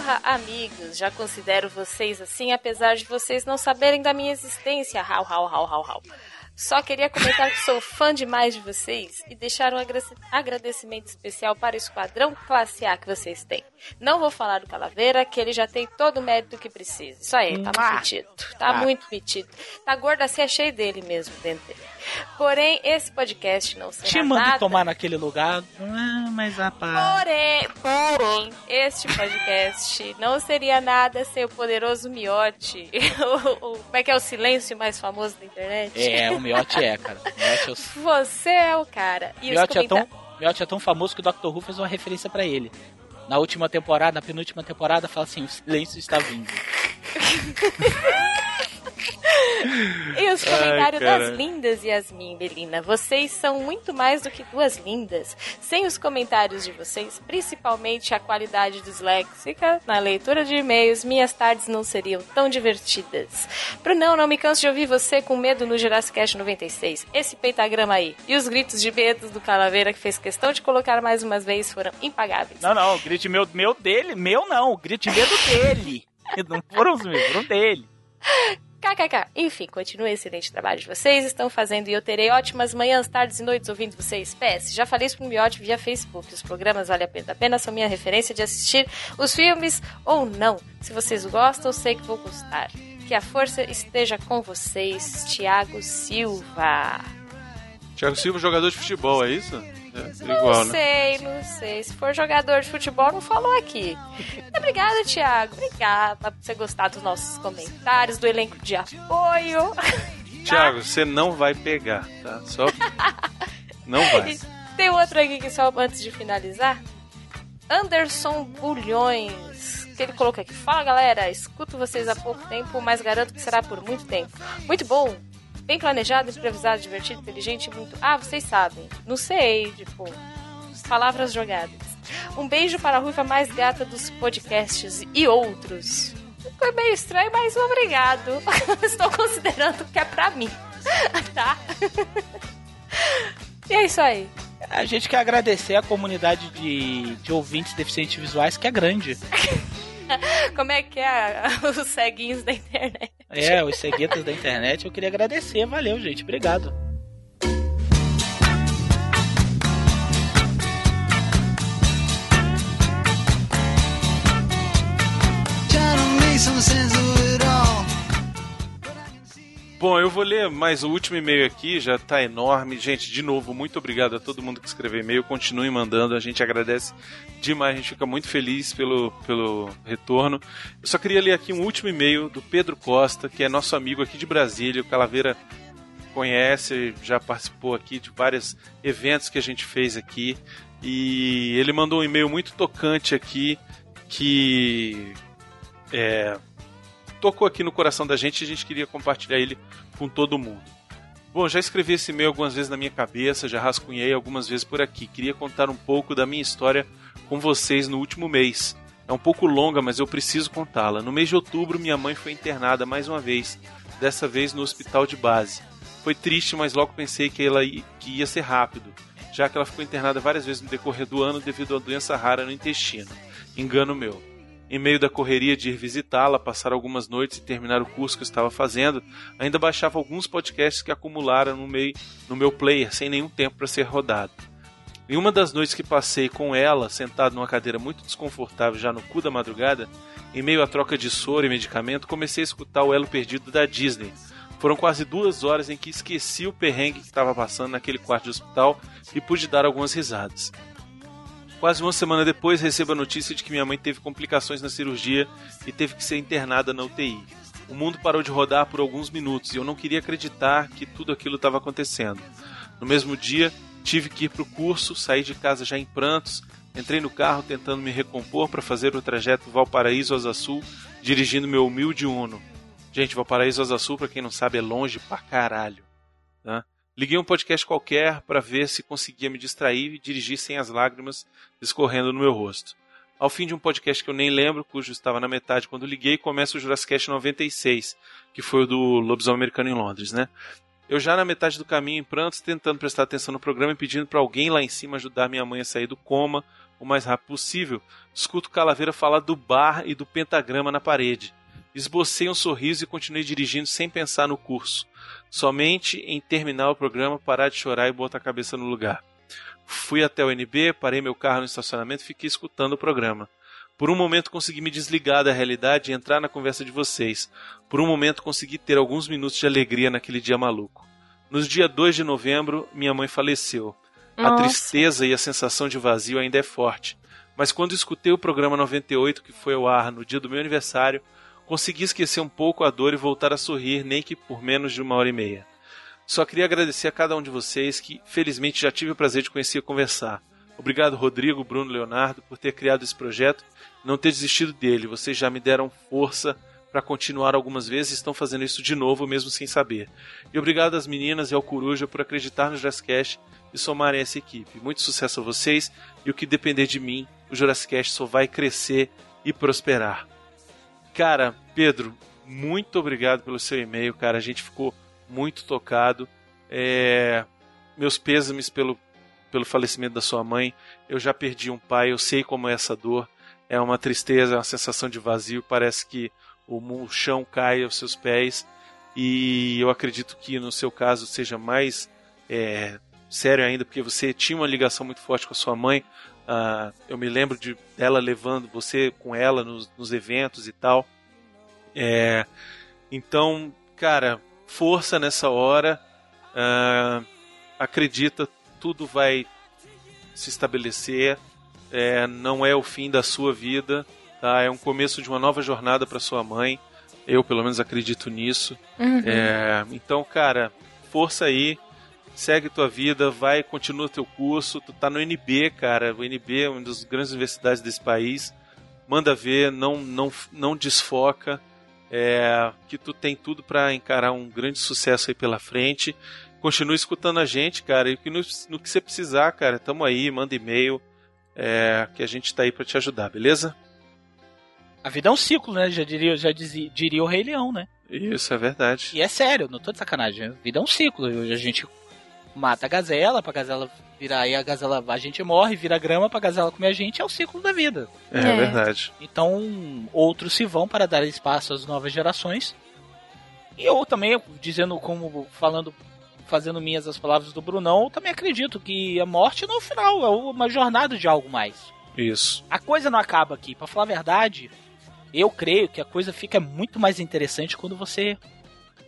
Porra, amigos, já considero vocês assim, apesar de vocês não saberem da minha existência. Rau, rau, rau, rau, rau. Só queria comentar que sou fã demais de vocês e deixar um agra- agradecimento especial para o esquadrão classe A que vocês têm. Não vou falar do Calaveira, que ele já tem todo o mérito que precisa. Isso aí, tá muito metido. Tá Ah. muito metido. Tá gordo assim, é cheio dele mesmo dentro dele. Porém, esse podcast não será Te mando nada... tomar naquele lugar. Ah, mas rapaz. Porém, porém, este podcast não seria nada sem o poderoso Miote. O- o- como é que é o silêncio mais famoso da internet? É, o Miotti é, cara. Miotti é, o... Você é o cara. E Miotti é, tão. Miotti é tão famoso que o Dr. Who fez uma referência pra ele. Na última temporada, na penúltima temporada, fala assim: o silêncio está vindo. E os Ai, comentários cara. das lindas, Yasmin e Belina. Vocês são muito mais do que duas lindas. Sem os comentários de vocês, principalmente a qualidade disléxica na leitura de e-mails, minhas tardes não seriam tão divertidas. Brunão, não me canso de ouvir você com medo no Jurassic Cast 96. Esse pentagrama aí. E os gritos de medo do Calaveira que fez questão de colocar mais umas vezes foram impagáveis. Não, não, o grito de meu, meu dele, meu não, o grito de medo dele. Não foram os meus, foram dele. KKK. Enfim, continue excelente trabalho de vocês. Estão fazendo e eu terei ótimas manhãs, tardes e noites ouvindo vocês. PS, já falei isso pro Miotti via Facebook. Os programas valem a pena. Apenas são minha referência de assistir os filmes ou não. Se vocês gostam, sei que vou gostar. Que a força esteja com vocês, Thiago Silva. Thiago Silva, jogador de futebol, é isso? É, Não igual, né? sei, não sei. Se for jogador de futebol, não falou aqui. Obrigada, Thiago. Obrigada por você gostar dos nossos comentários, do elenco de apoio. Thiago, você não vai pegar, tá? Só. Não vai. Tem outro aqui que só antes de finalizar. Anderson Bulhões. Que ele colocou aqui. Fala galera, escuto vocês há pouco tempo, mas garanto que será por muito tempo. Muito bom. Bem planejado, improvisado, divertido, inteligente muito. Ah, vocês sabem. Não sei, tipo. Palavras jogadas. Um beijo para a ruiva mais gata dos podcasts e outros. Foi meio estranho, mas obrigado. Estou considerando que é pra mim. tá? e é isso aí. A gente quer agradecer a comunidade de, de ouvintes deficientes visuais, que é grande. Como é que é os ceguinhos da internet? É, os ceguetas da internet. Eu queria agradecer. Valeu, gente. Obrigado. Bom, eu vou ler mais o último e-mail aqui, já tá enorme. Gente, de novo, muito obrigado a todo mundo que escreveu e-mail. Continue mandando, a gente agradece demais, a gente fica muito feliz pelo, pelo retorno. Eu só queria ler aqui um último e-mail do Pedro Costa, que é nosso amigo aqui de Brasília. O Calaveira conhece, já participou aqui de vários eventos que a gente fez aqui. E ele mandou um e-mail muito tocante aqui, que é, tocou aqui no coração da gente e a gente queria compartilhar ele com todo mundo. Bom, já escrevi esse e-mail algumas vezes na minha cabeça, já rascunhei algumas vezes por aqui. Queria contar um pouco da minha história com vocês no último mês. É um pouco longa, mas eu preciso contá-la. No mês de outubro, minha mãe foi internada mais uma vez, dessa vez no hospital de base. Foi triste, mas logo pensei que ela i- que ia ser rápido, já que ela ficou internada várias vezes no decorrer do ano devido a doença rara no intestino. Engano meu. Em meio da correria de ir visitá-la, passar algumas noites e terminar o curso que eu estava fazendo, ainda baixava alguns podcasts que acumularam no, meio, no meu player sem nenhum tempo para ser rodado. Em uma das noites que passei com ela, sentado numa cadeira muito desconfortável já no cu da madrugada, em meio à troca de soro e medicamento, comecei a escutar o elo perdido da Disney. Foram quase duas horas em que esqueci o perrengue que estava passando naquele quarto de hospital e pude dar algumas risadas. Quase uma semana depois, recebo a notícia de que minha mãe teve complicações na cirurgia e teve que ser internada na UTI. O mundo parou de rodar por alguns minutos e eu não queria acreditar que tudo aquilo estava acontecendo. No mesmo dia, tive que ir para o curso, saí de casa já em prantos, entrei no carro tentando me recompor para fazer o trajeto Valparaíso-Asa Sul, dirigindo meu humilde Uno. Gente, Valparaíso-Asa Sul, para quem não sabe, é longe pra caralho. Tá? Liguei um podcast qualquer para ver se conseguia me distrair e dirigir sem as lágrimas escorrendo no meu rosto. Ao fim de um podcast que eu nem lembro, cujo estava na metade quando liguei, começa o Jurassic Cast 96, que foi o do Lobisomem Americano em Londres, né? Eu já na metade do caminho em prantos, tentando prestar atenção no programa e pedindo para alguém lá em cima ajudar minha mãe a sair do coma, o mais rápido possível, escuto Calaveira falar do bar e do pentagrama na parede. Esbocei um sorriso e continuei dirigindo sem pensar no curso. Somente em terminar o programa, parar de chorar e botar a cabeça no lugar. Fui até o NB, parei meu carro no estacionamento e fiquei escutando o programa. Por um momento consegui me desligar da realidade e entrar na conversa de vocês. Por um momento consegui ter alguns minutos de alegria naquele dia maluco. No dia 2 de novembro, minha mãe faleceu. A Nossa. tristeza e a sensação de vazio ainda é forte. Mas quando escutei o programa 98 que foi ao ar no dia do meu aniversário, consegui esquecer um pouco a dor e voltar a sorrir, nem que por menos de uma hora e meia. Só queria agradecer a cada um de vocês que, felizmente, já tive o prazer de conhecer e conversar. Obrigado, Rodrigo, Bruno, Leonardo, por ter criado esse projeto não ter desistido dele. Vocês já me deram força para continuar algumas vezes e estão fazendo isso de novo, mesmo sem saber. E obrigado às meninas e ao Coruja por acreditar no Jazzcast e somarem essa equipe. Muito sucesso a vocês e o que depender de mim, o Jurassicast só vai crescer e prosperar. Cara, Pedro, muito obrigado pelo seu e-mail, cara. A gente ficou muito tocado. É, Meus pêsames pelo, pelo falecimento da sua mãe. Eu já perdi um pai, eu sei como é essa dor. É uma tristeza, é uma sensação de vazio. Parece que o chão cai aos seus pés. E eu acredito que no seu caso seja mais é, sério ainda, porque você tinha uma ligação muito forte com a sua mãe. Ah, eu me lembro de dela levando você com ela nos, nos eventos e tal. É, então, cara, força nessa hora. ah, acredita, tudo vai se estabelecer. É, não é o fim da sua vida, tá? É um começo de uma nova jornada para sua mãe. Eu, pelo menos, acredito nisso. Uhum. É, então, cara, força aí. Segue tua vida, vai, continua teu curso. Tu tá no NB, cara. O NB é uma das grandes universidades desse país. Manda ver, não, não, não desfoca. É, que tu tem tudo para encarar um grande sucesso aí pela frente. Continue escutando a gente, cara. E que no, no que você precisar, cara, tamo aí, manda e-mail. É, que a gente tá aí para te ajudar, beleza? A vida é um ciclo, né? Já diria, já dizia, diria o Rei Leão, né? Isso é verdade. E é sério, não tô de sacanagem. A vida é um ciclo. A gente mata a gazela, pra gazela virar aí a gazela, a gente morre, vira grama pra gazela comer a gente, é o ciclo da vida. É, É. verdade. Então, outros se vão para dar espaço às novas gerações. E eu também, dizendo como, falando, fazendo minhas as palavras do Brunão, eu também acredito que a morte não é o final, é uma jornada de algo mais. Isso. A coisa não acaba aqui. Pra falar a verdade, eu creio que a coisa fica muito mais interessante quando você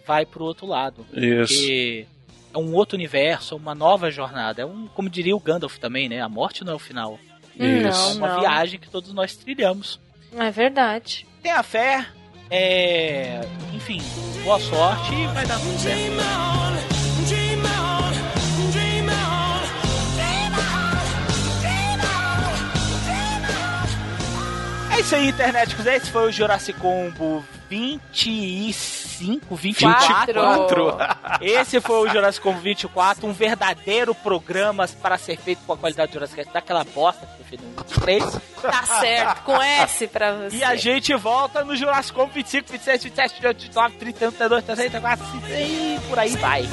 vai pro outro lado. Isso. Porque é um outro universo, é uma nova jornada. É um, como diria o Gandalf também, né? A morte não é o final. Isso. É uma Não, viagem que todos nós trilhamos. É verdade. Tenha fé, é... enfim, boa sorte e vai dar tudo certo. É isso aí, internet. Esse foi o Jurassic Combo 25, 24. 24. Esse foi o Jurassic Combo 24, um verdadeiro programa para ser feito com a qualidade do Jurassic Cast, daquela bosta que eu fiz no 23. Tá certo, com S pra você. E a gente volta no Jurassic Combo 25, 26, 27, 28, 29, 30, 32, 33, 34, 35 e por aí vai.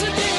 Summer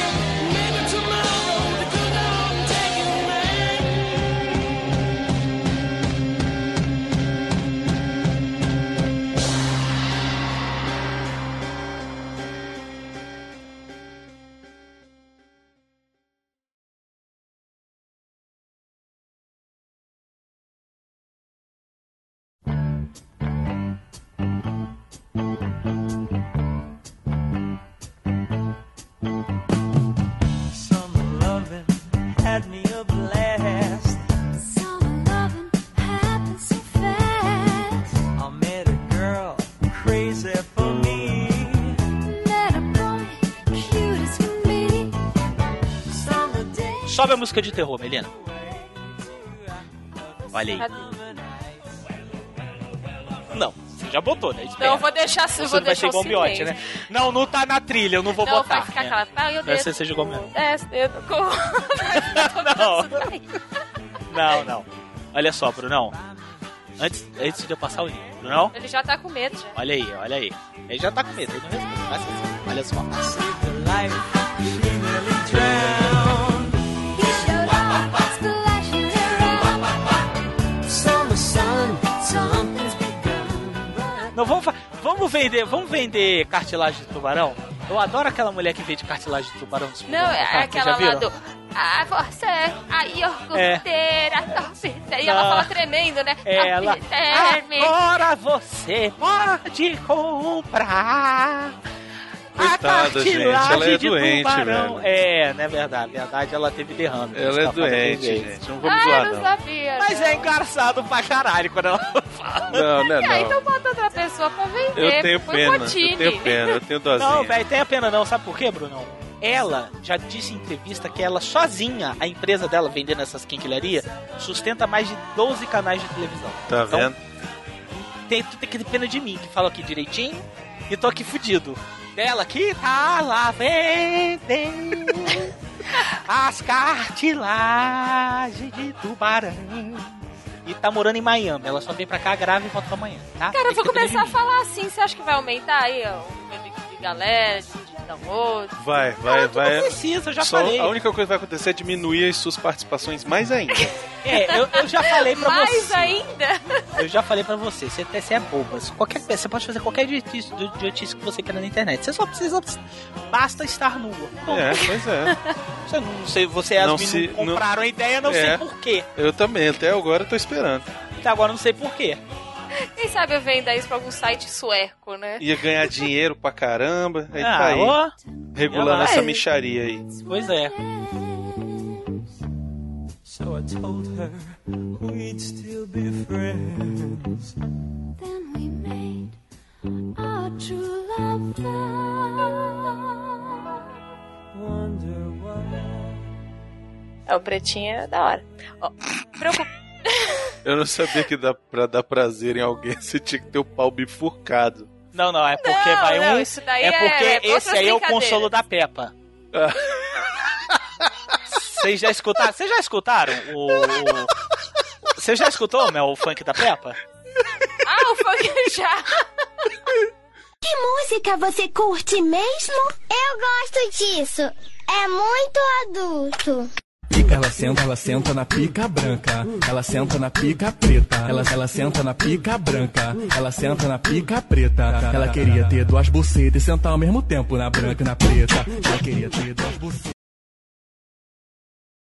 Sobe a música de terror, Melina. Olha aí. Não, você já botou, né? Espera. Não, eu vou deixar, Você vou não vai ser deixar Miote, silêncio. né? Não, não tá na trilha, eu não vou Não, botar. vai ficar né? aquela... Ah, eu Vai desço. ser você jogou mesmo. Desce, dedo, com... Não, não. Olha só, Brunão. Antes, antes de eu passar o link, Brunão, Ele já tá com medo, já. olha aí, olha aí. Ele já tá com medo, ele não responde. Atenção. Olha só. He nearly drowned. vender, vamos vender cartilagem de tubarão? Eu adoro aquela mulher que vende cartilagem de tubarão. no Não, é vocês aquela lá do. Ah, você, a iogurteira, torpedeira. E ela Não. fala tremendo, né? Ela. Agora você pode comprar. Coitada, a gente, ela é de doente, tubarão. velho. É, não é verdade. Na verdade, ela teve derrame. Ela é Tá doente, gente. Não vamos Ah, zoar, não. não sabia. Mas né? é engraçado pra caralho quando ela fala. Não, não é não. então bota outra pessoa pra vender. Eu tenho pena, eu tenho pena, eu tenho dozinha. Não, velho, tenha pena não. Sabe por quê, Bruno? Ela já disse em entrevista que ela sozinha, a empresa dela vendendo essas quinquilharias, sustenta mais de 12 canais de televisão. Tá Então, vendo? Tem, tu tem que ter pena de mim, que falo aqui direitinho, e tô aqui fudido. Dela aqui tá lá vendendo as cartilagens de tubarão. E tá morando em Miami. Ela só vem pra cá, grava e volta pra amanhã, tá? Cara, eu vou que começar a falar assim. Você acha que vai aumentar aí ó, galera, de, download? Vai, vai, Não, tu vai. Não precisa, eu já Só falei. a única coisa que vai acontecer é diminuir as suas participações mais ainda. É, eu, eu já falei pra Mais você. ainda? Eu já falei pra você, você, você é boba. Qualquer, você pode fazer qualquer idiotice, idiotice que você queira na internet. Você só precisa. Basta estar nua. Bom, É, pois é. Você não sei, você e as Não meninas se- não compraram a ideia, não sei É. porquê. Eu também, até agora eu tô esperando. Até agora eu não sei porquê. Quem sabe eu venda isso pra algum site sueco, né? Ia ganhar dinheiro pra caramba. Aí ah, tá aí, ó. regulando essa micharia aí. Pois é. So I told her we'd still be friends. Then we made our true love vow. Wonder why. É, o pretinho é da hora. Ó, preocup... Eu não sabia que dá pra dar prazer em alguém, você tinha que ter o pau bifurcado. Não, não, é porque Não, vai não, um. isso daí é porque é esse aí é o consolo da Peppa. Vocês já escutaram? Vocês já escutaram o. o- Você já escutou, Mel, o funk da Peppa? Ah, o funk já. Que música você curte mesmo? Eu gosto disso. É muito adulto. Pica, ela senta, ela senta na pica branca. Ela senta na pica preta. Ela, ela senta na pica branca. Ela senta na pica preta. Ela queria ter duas bucetas e sentar ao mesmo tempo na branca e na preta. Ela queria ter duas bucetas.